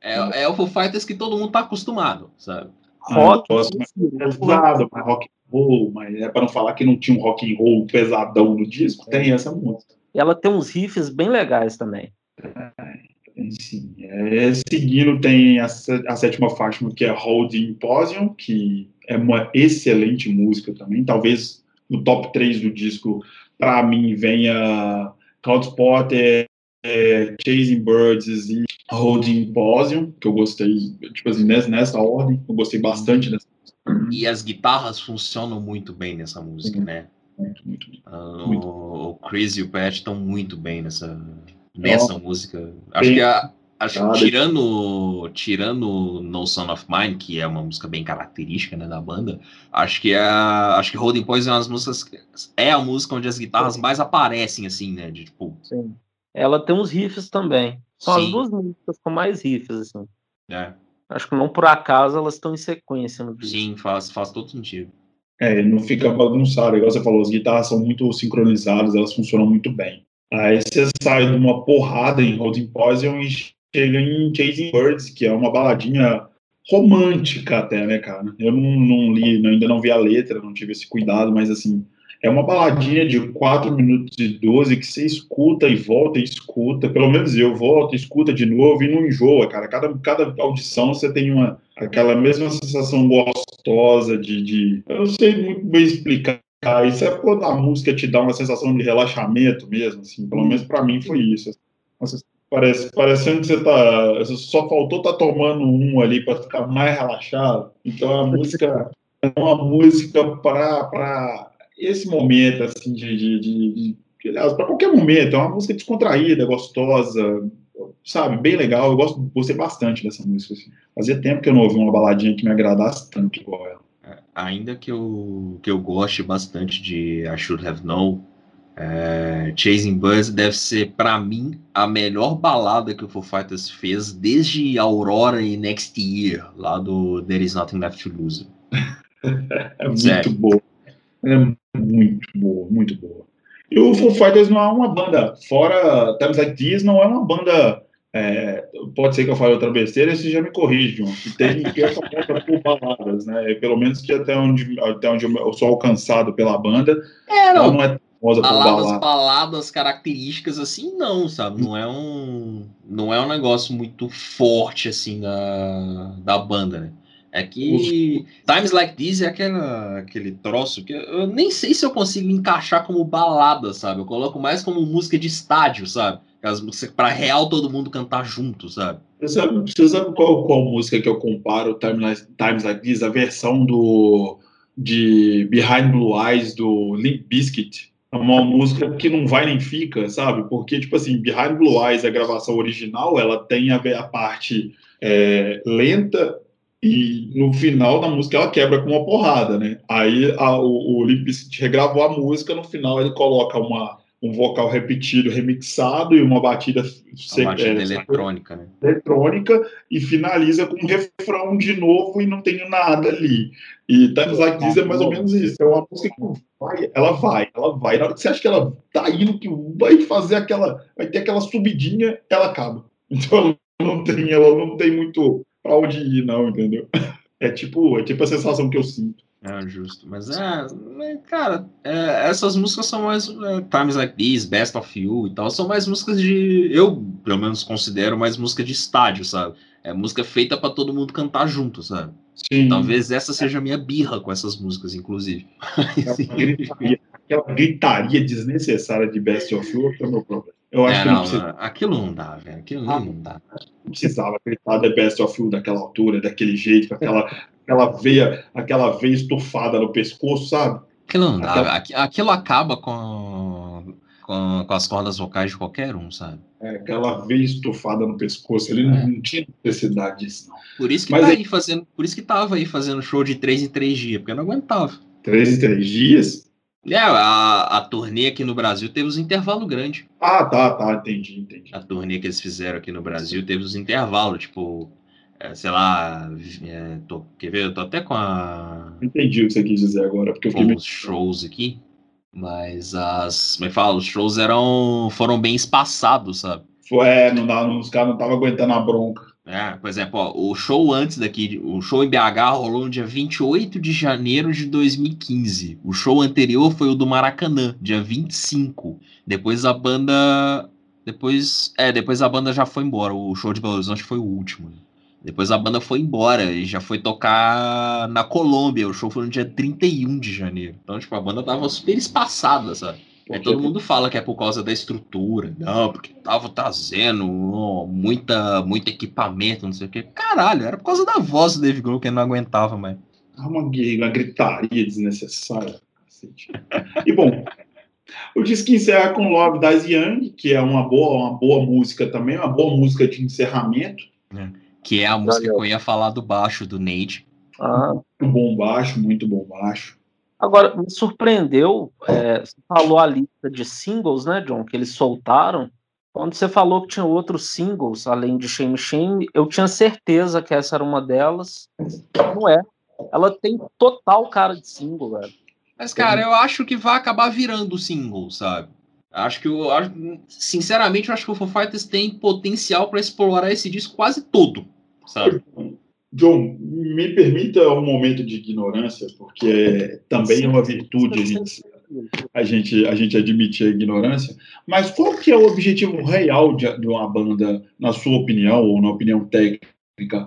é, é o Foo Fighters que todo mundo tá acostumado, sabe? Rock, ah, pesado, mas rock and roll, mas é para não falar que não tinha um rock and roll pesadão no disco, é. tem essa música. E ela tem uns riffs bem legais também. É, sim. É, seguindo tem a, a, sétima faixa que é Holding Imposium, que é uma excelente música também. Talvez no top 3 do disco, para mim, venha Cloud Spotter, é, Chasing Birds e Holding Posium, que eu gostei, tipo assim, nessa, nessa ordem, eu gostei bastante dessa E as guitarras funcionam muito bem nessa música, né? Muito, muito, muito. Ah, Muito. O, o Chris e o Pat estão muito bem nessa, nessa música. Acho que, a, acho tirando, tirando No Son of Mine, que é uma música bem característica né, da banda, acho que, a, acho que Holding Poison é, uma das músicas, é a música onde as guitarras mais aparecem, assim, né? De, tipo, Sim. Ela tem uns riffs também. São as Sim. duas músicas com mais riffs, assim. né? Acho que não por acaso elas estão em sequência no disco. Sim, faz, faz todo sentido. É, não fica bagunçado, igual você falou, as guitarras são muito sincronizadas, elas funcionam muito bem. Aí você sai de uma porrada em Holding Poison e chega em Chasing Birds, que é uma baladinha romântica até, né, cara? Eu não, não li, ainda não vi a letra, não tive esse cuidado, mas assim, é uma baladinha de 4 minutos e 12 que você escuta e volta e escuta, pelo menos eu volto, escuta de novo e não enjoa, cara. Cada, cada audição você tem uma aquela mesma sensação gostosa de, de eu não sei muito bem explicar. Isso é quando a música te dá uma sensação de relaxamento mesmo, assim, pelo menos pra mim foi isso. Nossa, Parece, parecendo que você tá. Só faltou tá tomando um ali para ficar mais relaxado. Então a música é uma música para esse momento, assim, de. de, de, de para qualquer momento. É uma música descontraída, gostosa, sabe? Bem legal. Eu gosto, gostei bastante dessa música. Assim. Fazia tempo que eu não ouvi uma baladinha que me agradasse tanto igual ela. Ainda que eu, que eu goste bastante de I Should Have Known, é, Chasing Buzz deve ser, pra mim, a melhor balada que o Foo Fighters fez desde Aurora e Next Year, lá do There Is Nothing Left to Lose. É muito Sério. boa. É muito boa, muito boa. E o Foo Fighters não é uma banda, fora Times Like This, não é uma banda. É, pode ser que eu fale outra besteira, você já me corrige, João. Que tem que é famosa por baladas, né? Pelo menos que até onde, até onde eu sou alcançado pela banda, É, ela não é famosa Baladas, balada. baladas características assim, não, sabe? Não é um, não é um negócio muito forte assim da, da banda, né? É que Times Like This é aquela, aquele troço que eu nem sei se eu consigo encaixar como balada, sabe? Eu coloco mais como música de estádio, sabe? Pra real todo mundo cantar junto, sabe? Você sabe, você sabe qual, qual música que eu comparo Like, Times Like This? A versão do de Behind Blue Eyes do Limp Bizkit. É uma música que não vai nem fica, sabe? Porque, tipo assim, Behind Blue Eyes, a gravação original, ela tem a, a parte é, lenta e no final da música ela quebra com uma porrada, né? Aí a, o, o Limp Bizkit regravou a música, no final ele coloca uma, um vocal repetido, remixado e uma batida, A batida é, eletrônica, né? eletrônica e finaliza com um refrão de novo e não tem nada ali. E Times Like This é mais ou menos isso. É uma música que vai, ela vai, ela vai. Na hora que você acha que ela tá indo, que vai fazer aquela, vai ter aquela subidinha, ela acaba. Então ela não tem, ela não tem muito pra onde ir, não, entendeu? É tipo, é tipo a sensação que eu sinto. É, justo. Mas é, é, cara, é, essas músicas são mais é, Times Like This, Best of You e tal, são mais músicas de. Eu, pelo menos, considero mais música de estádio, sabe? É música feita pra todo mundo cantar junto, sabe? Sim. Talvez essa seja a minha birra com essas músicas, inclusive. Aquela gritaria, aquela gritaria desnecessária de Best of You é o meu problema. Eu acho É, que não, não, precisa- aquilo não dá, velho. Aquilo não, não dá. não precisava gritar The Best of You daquela altura, daquele jeito, com aquela, aquela veia, aquela veia estufada no pescoço, sabe? Aquilo não dá. Aquela- Aqui- Aquilo acaba com, com, com as cordas vocais de qualquer um, sabe? É, aquela veia estufada no pescoço. Ele É. não, não tinha necessidade disso, não. Por isso que Mas tá é- aí fazendo. Por isso que tava aí fazendo show de três em três dias, porque eu não aguentava. Três em três dias? É, a, a turnê aqui no Brasil teve os intervalos grandes. Ah, tá, tá, entendi, entendi. A turnê que eles fizeram aqui no Brasil teve os intervalos, tipo, é, sei lá, é, tô, quer ver? Eu tô até com, a, Entendi o que você quis dizer agora, porque eu com fiquei os shows aqui, mas as, como é que fala? Os shows eram, foram bem espaçados, sabe? meio... É, não dá, não- os caras não estavam aguentando a bronca. É, por exemplo, ó, o show antes daqui, o show em BH rolou no dia 28 de janeiro de 2015. O show anterior foi o do Maracanã, dia 25. Depois a banda. Depois. É, depois a banda já foi embora. O show de Belo Horizonte foi o último. né? Depois a banda foi embora e já foi tocar na Colômbia. O show foi no dia 31 de janeiro. Então, tipo, a banda tava super espaçada, sabe? É, todo mundo fala que é por causa da estrutura. Não, porque tava trazendo oh, muita, muito equipamento, não sei o quê. Caralho, era por causa da voz do Dave Grohl que ele não aguentava mais. Uma, uma gritaria desnecessária. E bom, o disco encerra com Love Das Young, que é uma boa, uma boa música também, uma boa música de encerramento. É, que é a música Valeu. que eu ia falar do baixo do Nate. Ah. Muito bom baixo, muito bom baixo. Agora, me surpreendeu, é, você falou a lista de singles, né, John, que eles soltaram. Quando você falou que tinha outros singles, além de Shame Shame, eu tinha certeza que essa era uma delas. Não é. Ela tem total cara de single, velho. Mas, cara, eu acho que vai acabar virando single, sabe? Acho que eu, sinceramente, eu acho que o Foo Fighters tem potencial para explorar esse disco quase todo, sabe? John, me permita um momento de ignorância, porque também é uma virtude a gente, a gente, a gente admitir a ignorância, mas qual que é o objetivo real de, de uma banda, na sua opinião, ou na opinião técnica,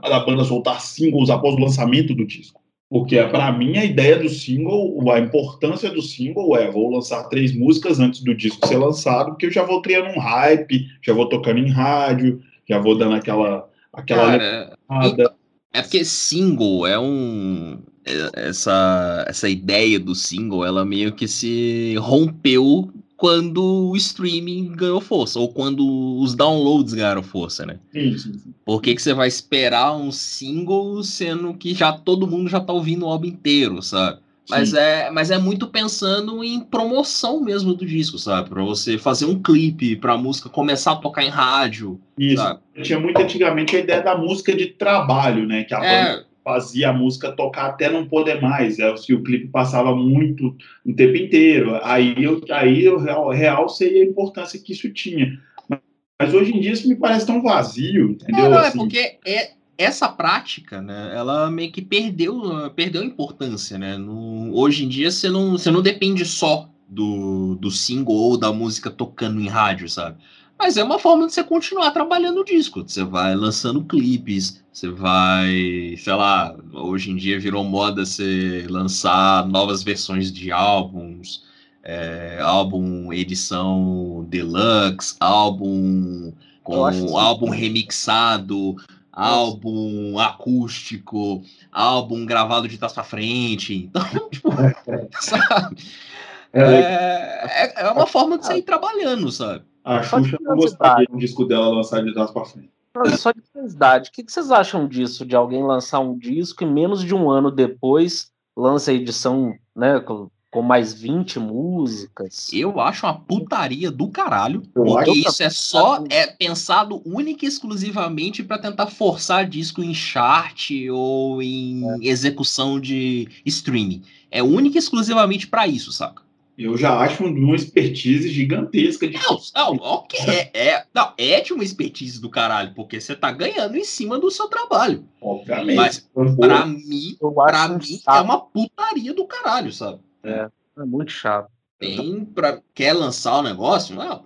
da banda soltar singles após o lançamento do disco? Porque, para mim, a ideia do single, a importância do single é: vou lançar três músicas antes do disco ser lançado, porque eu já vou criando um hype, já vou tocando em rádio, já vou dando aquela. aquela Cara, é porque single é um. É, essa, essa ideia do single, ela meio que se rompeu quando o streaming ganhou força, ou quando os downloads ganharam força, né? Sim, sim, sim. Por que, que você vai esperar um single sendo que já todo mundo já tá ouvindo o álbum inteiro, sabe? Mas é, mas é muito pensando em promoção mesmo do disco, sabe? Para você fazer um clipe, para a música começar a tocar em rádio. Isso. Sabe? Tinha muito antigamente a ideia da música de trabalho, né? Que a é... banda fazia a música tocar até não poder mais. É, se o clipe passava muito o tempo inteiro. Aí eu, aí eu real, real seria a importância que isso tinha. Mas hoje em dia isso me parece tão vazio, entendeu? Não, não, é assim, é porque é, essa prática, né, ela meio que perdeu, perdeu importância, né? No, hoje em dia você não, você não depende só do, do single ou da música tocando em rádio, sabe? Mas é uma forma de você continuar trabalhando o disco. Você vai lançando clipes, você vai, sei lá, hoje em dia virou moda você lançar novas versões de álbuns, é, álbum edição deluxe, álbum com álbum remixado, álbum acústico, álbum gravado de trás para frente. Então, tipo, sabe? É, é, é, uma forma de você ir trabalhando, sabe? A Xuxa não gostaria do disco dela lançar de trás para frente. Só de curiosidade, o que vocês acham disso, de alguém lançar um disco e menos de um ano depois lança a edição, né, com mais 20 músicas. Eu acho uma putaria do caralho, eu porque isso é só é pensado única e exclusivamente para tentar forçar disco em chart ou em é. execução de streaming. É única e exclusivamente para isso, saca? Eu já acho uma expertise gigantesca de. Não, não, ok. É, é, não, é de uma expertise do caralho, porque você tá ganhando em cima do seu trabalho. Obviamente. Mas, pra mim, pra mim, é uma putaria do caralho, sabe? É, é muito chato. Tem pra. Quer lançar o negócio? Não,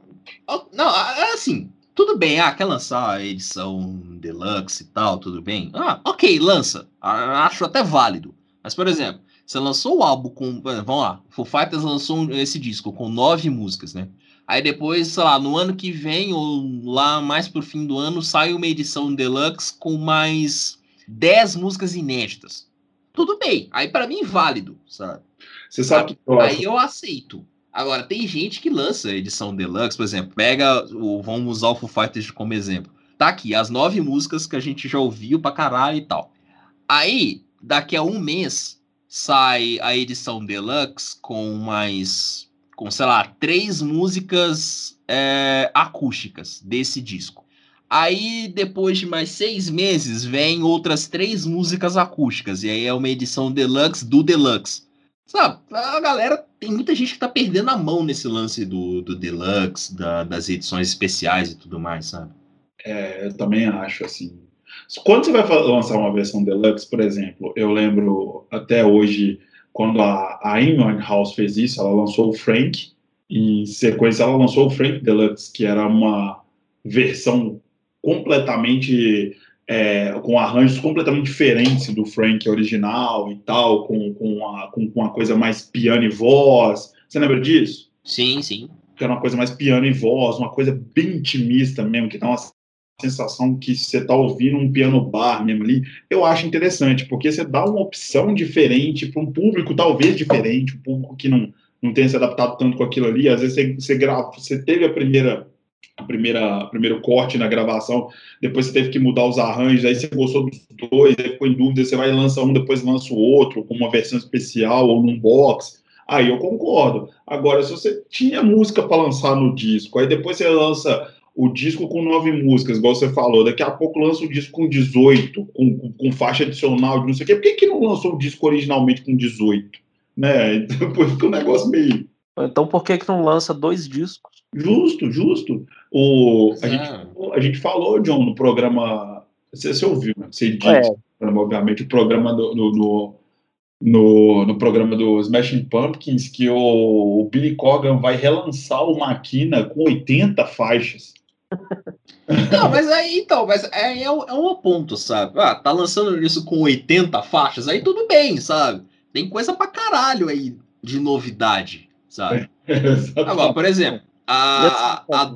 não, assim, tudo bem, ah, quer lançar a edição deluxe e tal, tudo bem. Ah, ok, lança. Acho até válido. Mas, por exemplo, você lançou o álbum com. Vamos lá, Foo Fighters lançou esse disco com nove músicas, né? Aí depois, sei lá, no ano que vem, ou lá mais pro fim do ano, sai uma edição deluxe com mais dez músicas inéditas. Tudo bem, aí para mim válido, sabe? Você sabe que Aí eu aceito. Agora, tem gente que lança edição deluxe, por exemplo, pega o. Vamos usar o Foo Fighters como exemplo. Tá aqui, as nove músicas que a gente já ouviu pra caralho e tal. Aí, daqui a um mês, sai a edição deluxe com mais. com, sei lá, três músicas é, acústicas desse disco. Aí, depois de mais seis meses, vem outras três músicas acústicas. E aí é uma edição deluxe do deluxe. Sabe, a galera, tem muita gente que tá perdendo a mão nesse lance do, do deluxe, da, das edições especiais e tudo mais, sabe? É, eu também acho, assim. Quando você vai lançar uma versão deluxe, por exemplo, eu lembro até hoje, quando a, a Amy House fez isso, ela lançou o Frank, em sequência ela lançou o Frank Deluxe, que era uma versão completamente é, com arranjos completamente diferentes do Frank original e tal, com, com, a, com, com uma coisa mais piano e voz. Você lembra disso? Sim, sim. Que era uma coisa mais piano e voz, uma coisa bem intimista mesmo, que dá uma sensação que você está ouvindo um piano bar mesmo ali. Eu acho interessante, porque você dá uma opção diferente para um público talvez diferente, um público que não, não tenha se adaptado tanto com aquilo ali. Às vezes você, você grava, você teve a primeira a primeira primeiro corte na gravação, depois você teve que mudar os arranjos, aí você gostou dos dois, aí ficou em dúvida, você vai lançar um, depois lança o outro, com uma versão especial ou num box. Aí eu concordo. Agora, se você tinha música para lançar no disco, aí depois você lança o disco com nove músicas, igual você falou, daqui a pouco lança o disco com 18, com, com, com faixa adicional de não sei o quê, por que, que não lançou o disco originalmente com 18? Né? Então, depois fica um negócio meio. Então por que, que não lança dois discos? Justo, justo. O, a, gente, a gente falou, John, no programa. Você, você ouviu, né? Você disse, é. obviamente, o programa do, do, do no, no programa do Smashing Pumpkins que o, o Billy Corgan vai relançar o Maquina com 80 faixas. Não, mas aí então, mas é, é, um, é um ponto, sabe? Ah, tá lançando isso com 80 faixas, aí tudo bem, sabe? Tem coisa pra caralho aí de novidade, sabe? Agora, por exemplo, a. a, a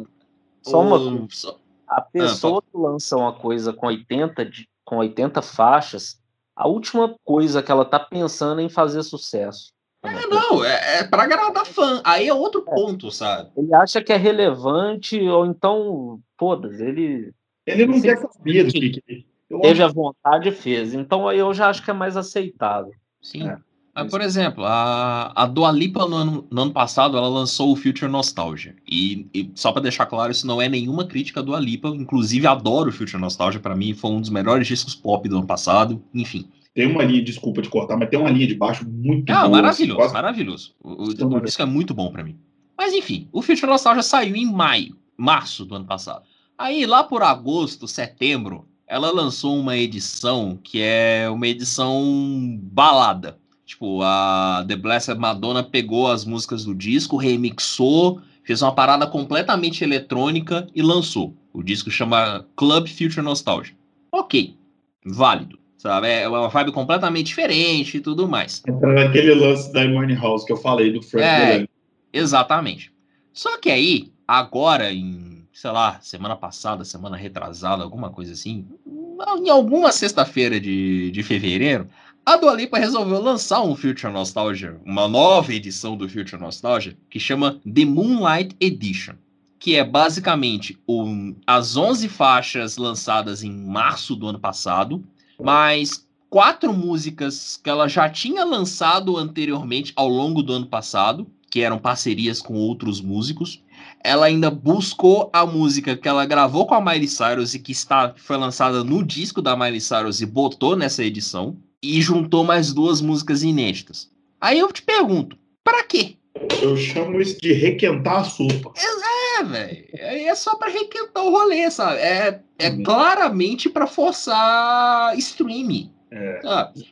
só uma só, a pessoa ah, que lança uma coisa com 80, de, com 80 faixas, a última coisa que ela tá pensando é em fazer sucesso. É, não, é, é para agradar fã. Aí é outro é. ponto, sabe? Ele acha que é relevante, ou então, foda-se, ele. Ele não quer saber do que. Teve a vontade e fez. Então aí eu já acho que é mais aceitável. Sim. É. Ah, por exemplo, a, a Dua Lipa no ano, no ano passado ela lançou o Future Nostalgia. E, e só para deixar claro, isso não é nenhuma crítica a Dua Lipa. Inclusive, adoro o Future Nostalgia. Para mim, foi um dos melhores discos pop do ano passado. Enfim. Tem uma linha, desculpa de cortar, mas tem uma linha de baixo muito ah, boa. Maravilhoso, quase... maravilhoso. O, o, o disco é muito bom para mim. Mas enfim, o Future Nostalgia saiu em maio, março do ano passado. Aí, lá por agosto, setembro, ela lançou uma edição que é uma edição balada Tipo, a The Blessed Madonna pegou as músicas do disco, remixou, fez uma parada completamente eletrônica e lançou. O disco chama Club Future Nostalgia. Ok, válido. Sabe? É uma vibe completamente diferente e tudo mais. Entra naquele lance da Money House que eu falei do Frank é, Exatamente. Só que aí, agora, em, sei lá, semana passada, semana retrasada, alguma coisa assim, em alguma sexta-feira de, de fevereiro, a Dua Lipa resolveu lançar um Future Nostalgia, uma nova edição do Future Nostalgia, que chama The Moonlight Edition, que é basicamente um, as 11 faixas lançadas em março do ano passado, mais quatro músicas que ela já tinha lançado anteriormente ao longo do ano passado, que eram parcerias com outros músicos. Ela ainda buscou a música que ela gravou com a Miley Cyrus e que está, foi lançada no disco da Miley Cyrus e botou nessa edição e juntou mais duas músicas inéditas. Aí eu te pergunto, para quê? Eu chamo isso de requentar a sopa. É, velho. É só para requentar o rolê, sabe? É, é uhum. claramente para forçar streaming. É.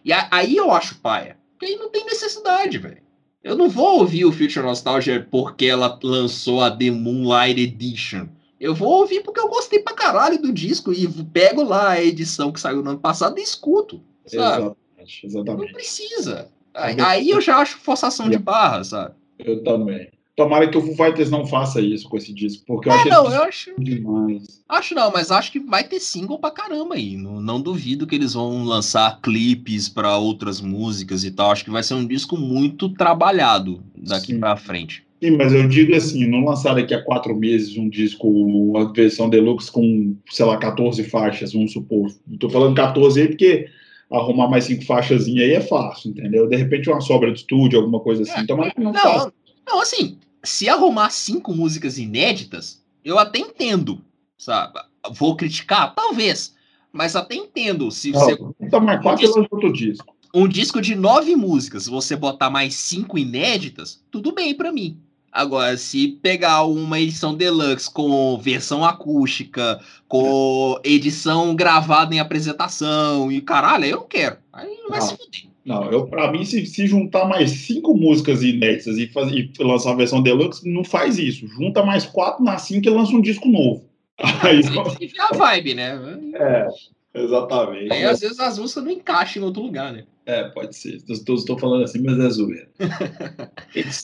E aí eu acho paia. Porque aí não tem necessidade, velho. Eu não vou ouvir o Future Nostalgia porque ela lançou a The Moonlight Edition. Eu vou ouvir porque eu gostei pra caralho do disco e pego lá a edição que saiu no ano passado e escuto. Sabe? Exatamente, exatamente. Não precisa. Aí, aí eu já acho forçação de barra, sabe? Eu também. Tomara que o Foo Fighters não faça isso com esse disco, porque eu é, acho não, eu acho demais. Acho não, mas acho que vai ter single pra caramba aí. Não, não duvido que eles vão lançar clipes para outras músicas e tal. Acho que vai ser um disco muito trabalhado daqui para frente. Sim, mas eu digo assim, não lançar daqui a quatro meses um disco, uma versão deluxe com, sei lá, 14 faixas, vamos supor. Estou falando 14 aí porque arrumar mais cinco faixas aí é fácil, entendeu? De repente uma sobra de estúdio, alguma coisa assim. Então, mas não, não, não, assim, se arrumar cinco músicas inéditas, eu até entendo, sabe? Vou criticar? Talvez. Mas até entendo. Se não, você. Então, quatro um disco, outro disco. Um disco de nove músicas, você botar mais cinco inéditas, tudo bem para mim. Agora, se pegar uma edição deluxe com versão acústica, com edição gravada em apresentação e caralho, eu não quero. Aí vai não, se fuder. Não, eu, pra mim, se, se juntar mais cinco músicas inéditas e, faz, e lançar a versão deluxe, não faz isso. Junta mais quatro na cinco e lança um disco novo. Aí, é a vibe, né? É. Exatamente. Aí às vezes as músicas não encaixam em outro lugar, né? É, pode ser. Estou, falando assim, mas é zoeira.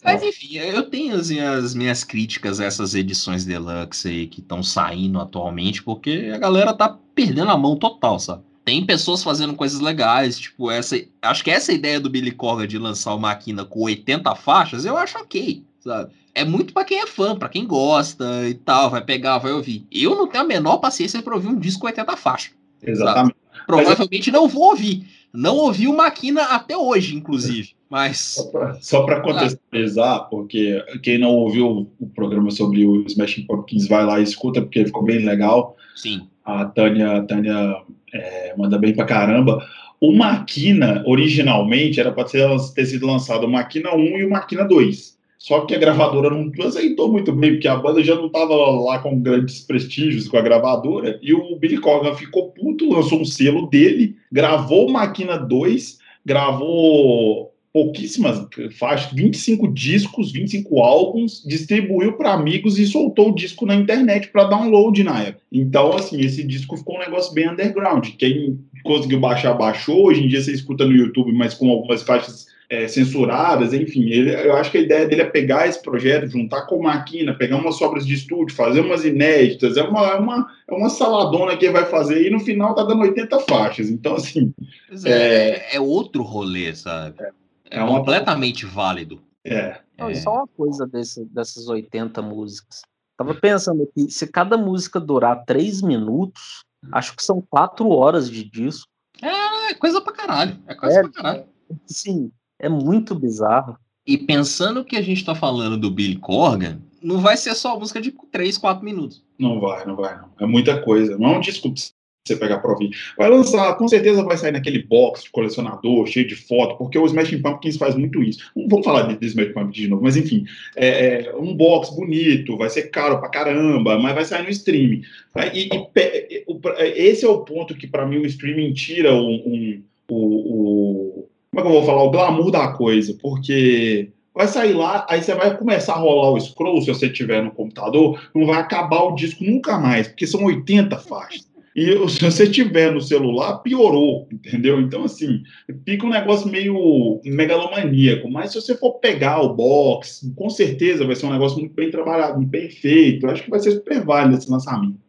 mas enfim, eu tenho assim, as minhas críticas a essas edições deluxe aí que estão saindo atualmente, porque a galera tá perdendo a mão total, sabe? Tem pessoas fazendo coisas legais, tipo essa. Acho que essa ideia do Billy Corgan de lançar uma máquina com 80 faixas, eu acho ok, sabe? É muito para quem é fã, para quem gosta e tal, vai pegar, vai ouvir. Eu não tenho a menor paciência para ouvir um disco com 80 faixas. Exatamente. Sabe? Provavelmente não vou ouvir. Não ouvi o Maquina até hoje, inclusive. Mas. Só para contextualizar, porque quem não ouviu o programa sobre o Smashing Pumpkins, vai lá e escuta, porque ficou bem legal. Sim. A Tânia, a Tânia é, manda bem pra caramba. O Maquina, originalmente, era para ter sido lançado o Maquina 1 e o Maquina 2. Só que a gravadora não aceitou muito bem, porque a banda já não estava lá com grandes prestígios com a gravadora, e o Billy Corgan ficou puto, lançou um selo dele, gravou Máquina 2, gravou pouquíssimas faixas, 25 discos, 25 álbuns, distribuiu para amigos e soltou o disco na internet para download na época. Então, assim, esse disco ficou um negócio bem underground. Quem conseguiu baixar, baixou. Hoje em dia você escuta no YouTube, mas com algumas faixas é, censuradas, enfim. Ele, eu acho que a ideia dele é pegar esse projeto, juntar com máquina, pegar umas sobras de estúdio, fazer umas inéditas, é uma, é uma, é uma saladona que ele vai fazer e no final tá dando 80 faixas. Então, assim. É, é, é, outro rolê, sabe? É, é uma... completamente válido. É. Não, é. Só uma coisa desse, dessas 80 músicas. Tava pensando aqui, se cada música durar 3 minutos, acho que são 4 horas de disco. É, coisa pra caralho. É coisa é, pra caralho. Sim. É muito bizarro. E pensando que a gente tá falando do Billy Corgan, não vai ser só música de 3, 4 minutos. Não vai, não vai, não. É muita coisa. Não é um disco pra você pegar pra ouvir. Vai lançar, com certeza vai sair naquele box de colecionador, cheio de foto, porque o Smashing Pumpkins faz muito isso. Não vou falar de, de Smashing Pumpkins de novo, mas enfim, é, é, um box bonito, vai ser caro pra caramba, mas vai sair no streaming. E, e, esse é o ponto que, para mim, o streaming tira um, um, o, como é que eu vou falar? O glamour da coisa, porque vai sair lá, aí você vai começar a rolar o scroll, se você tiver no computador, não vai acabar o disco nunca mais, porque são 80 faixas. E se você tiver no celular, piorou, entendeu? Então, assim, fica um negócio meio megalomaníaco. Mas se você for pegar o box, com certeza vai ser um negócio muito bem trabalhado, muito bem feito. Eu acho que vai ser super válido esse lançamento.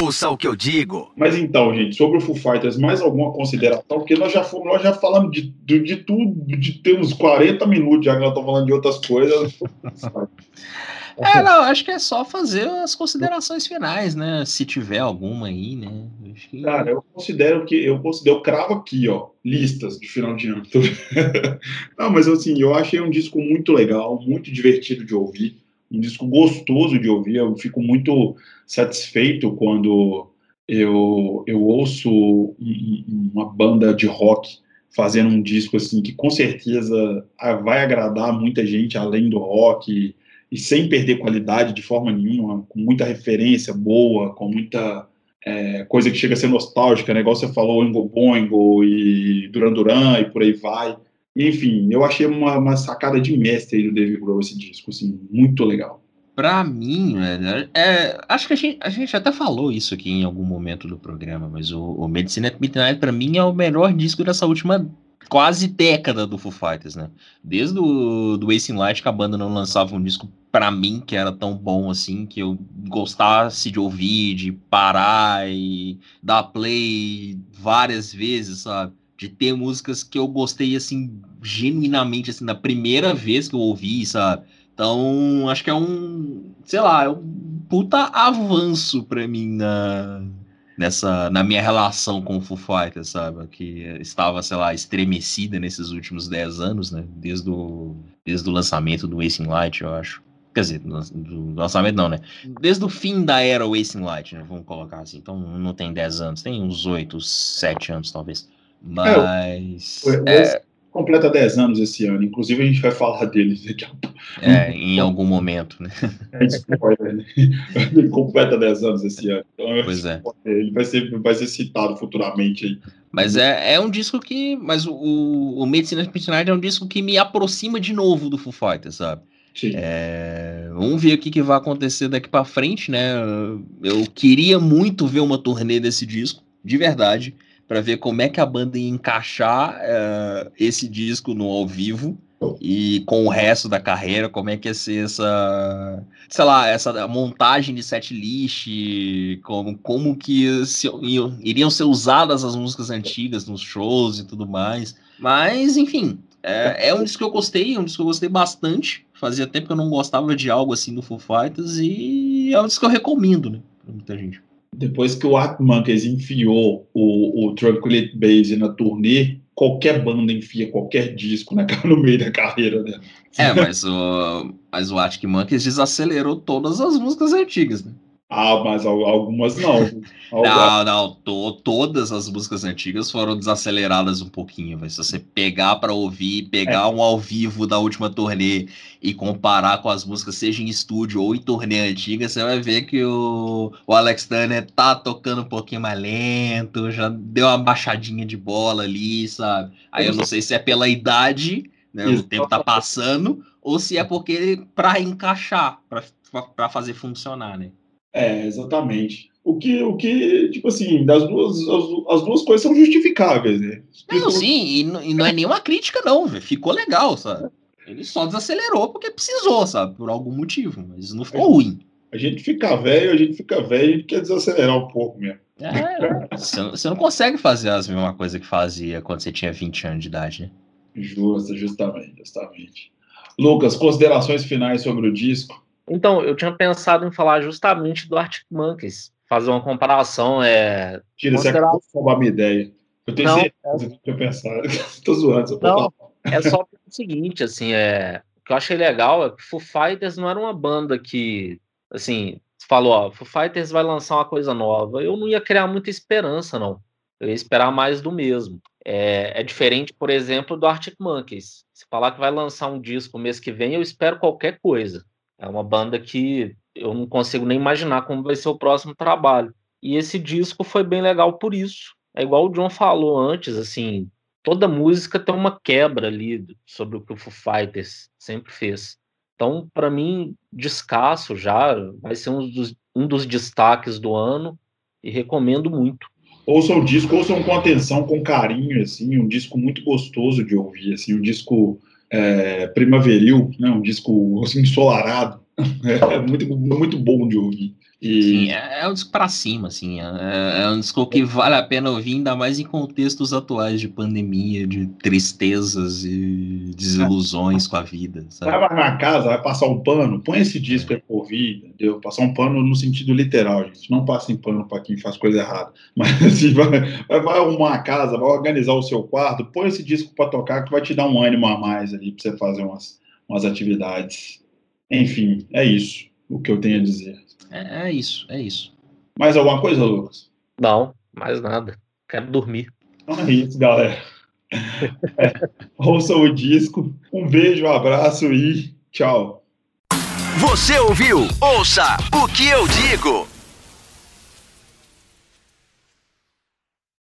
Ouça o que eu digo. Mas então, gente, sobre o Foo Fighters, mais alguma consideração? Porque nós já, nós já falamos de, de, de tudo, de ter uns 40 minutos já que nós estamos falando de outras coisas. É, não, acho que é só fazer as considerações finais, né? Se tiver alguma aí, né? Que... Cara, eu considero que eu considero, eu cravo aqui, ó, listas de final de ano. não, mas assim, eu achei um disco muito legal, muito divertido de ouvir um disco gostoso de ouvir. Eu fico muito satisfeito quando eu, eu ouço uma banda de rock fazendo um disco assim que com certeza vai agradar muita gente além do rock e, sem perder qualidade de forma nenhuma, com muita referência boa, com muita é, coisa que chega a ser nostálgica, né? Você falou, Ingo Boingo e Duran Duran e por aí vai. Enfim, eu achei uma, uma sacada de mestre aí do Dave Grohl esse disco, assim, muito legal. Pra mim, velho, é, acho que a gente, a gente até falou isso aqui em algum momento do programa, mas o, o Medicine at Midnight, pra mim, é o melhor disco dessa última quase década do Foo Fighters, né? Desde o do Wasting Light, que a banda não lançava um disco para mim que era tão bom assim, que eu gostasse de ouvir, de parar e dar play várias vezes, sabe? De ter músicas que eu gostei, assim, genuinamente, assim, na primeira vez que eu ouvi, sabe? Então, acho que é um, sei lá, é um puta avanço para mim na, nessa, na minha relação com o Foo Fighters, sabe? Que estava, sei lá, estremecida nesses últimos 10 anos, né? Desde o, desde o lançamento do Wasting Light, eu acho. Quer dizer, do lançamento não, né? Desde o fim da era Wasting Light, né? Vamos colocar assim. Então, não tem 10 anos, tem uns 8, 7 anos, talvez. Mas. É, é... completa 10 anos esse ano, inclusive a gente vai falar dele daqui a pouco. É, em algum momento, né? É, spoiler, né? Ele completa 10 anos esse ano. Então, pois é. Ele vai ser, vai ser citado futuramente aí. Mas é, é um disco que. Mas o, o Medicina Night é um disco que me aproxima de novo do Foo Fighters, sabe? É, vamos ver o que, que vai acontecer daqui para frente, né? Eu queria muito ver uma turnê desse disco de verdade, para ver como é que a banda ia encaixar uh, esse disco no ao vivo e com o resto da carreira, como é que ia ser essa, sei lá, essa montagem de set list, como, como que se, iriam ser usadas as músicas antigas nos shows e tudo mais. Mas, enfim, é, é, um disco que eu gostei, é um disco que eu gostei bastante. Fazia tempo que eu não gostava de algo assim do Foo Fighters e é um disco que eu recomendo, né, pra muita gente. Depois que o Art Monkeys enfiou o, o Tranquility Base na turnê, qualquer banda enfia qualquer disco né, no meio da carreira dela. É, mas o, mas o Monkeys desacelerou todas as músicas antigas, né? Ah, mas algumas não. não, não. To, todas as músicas antigas foram desaceleradas um pouquinho. Véio. Se você pegar para ouvir, pegar é. um ao vivo da última turnê e comparar com as músicas, seja em estúdio ou em turnê antiga, você vai ver que o, o Alex Turner tá tocando um pouquinho mais lento, já deu uma baixadinha de bola ali, sabe? Aí eu não sei se é pela idade, né? O tempo tá passando, ou se é porque para encaixar, para fazer funcionar, né? É, exatamente. O que, o que, tipo assim, das duas, as, as duas coisas são justificáveis, né? Não, sim, e, e, não é nenhuma crítica, não, velho. Ficou legal, sabe? Ele só desacelerou porque precisou, sabe? Por algum motivo, mas não ficou ruim. A gente fica velho, a gente fica velho, a gente quer desacelerar um pouco mesmo. É, você, você não consegue fazer as mesmas coisas que fazia quando você tinha 20 anos de idade, né? Justo, justamente, justamente. Lucas, considerações finais sobre o disco? Então, eu tinha pensado em falar justamente do Arctic Monkeys, fazer uma comparação. É, Tira, considerar... você roubar minha ideia. Eu tenho não, certeza que eu pensar. Tô zoando, não, É só o seguinte, assim, é, o que eu achei legal é que Foo Fighters não era uma banda que, assim, falou, ó, Foo Fighters vai lançar uma coisa nova. Eu não ia criar muita esperança, não. Eu ia esperar mais do mesmo. É, é, diferente, por exemplo, do Arctic Monkeys. Se falar que vai lançar um disco mês que vem, eu espero qualquer coisa. É uma banda que eu não consigo nem imaginar como vai ser o próximo trabalho. E esse disco foi bem legal por isso. É igual o John falou antes, assim, toda música tem uma quebra ali sobre o que o Foo Fighters sempre fez. Então, para mim, descasso já, vai ser um dos, um dos destaques do ano e recomendo muito. Ouçam o disco, ouçam com atenção, com carinho, assim, um disco muito gostoso de ouvir, assim, um disco é, primaveril, né, um disco assim, ensolarado, é muito, muito bom de ouvir. E... Sim, é, é um disco para cima, assim, é, é, um disco que vale a pena ouvir, ainda mais em contextos atuais de pandemia, de tristezas e desilusões com a vida. Sabe? Vai na casa, vai passar um pano, põe esse disco aí pra ouvir, entendeu? Passar um pano no sentido literal, gente. Não passem pano para quem faz coisa errada. Mas assim, vai, vai arrumar a casa, vai organizar o seu quarto, põe esse disco para tocar que vai te dar um ânimo a mais ali para você fazer umas, umas atividades. Enfim, é isso o que eu tenho a dizer. É, é isso, é isso. Mais alguma coisa, Lucas? Não, mais nada. Quero dormir. Então é isso, galera. É, ouçam o disco. Um beijo, um abraço e tchau. Você ouviu? Ouça o que eu digo.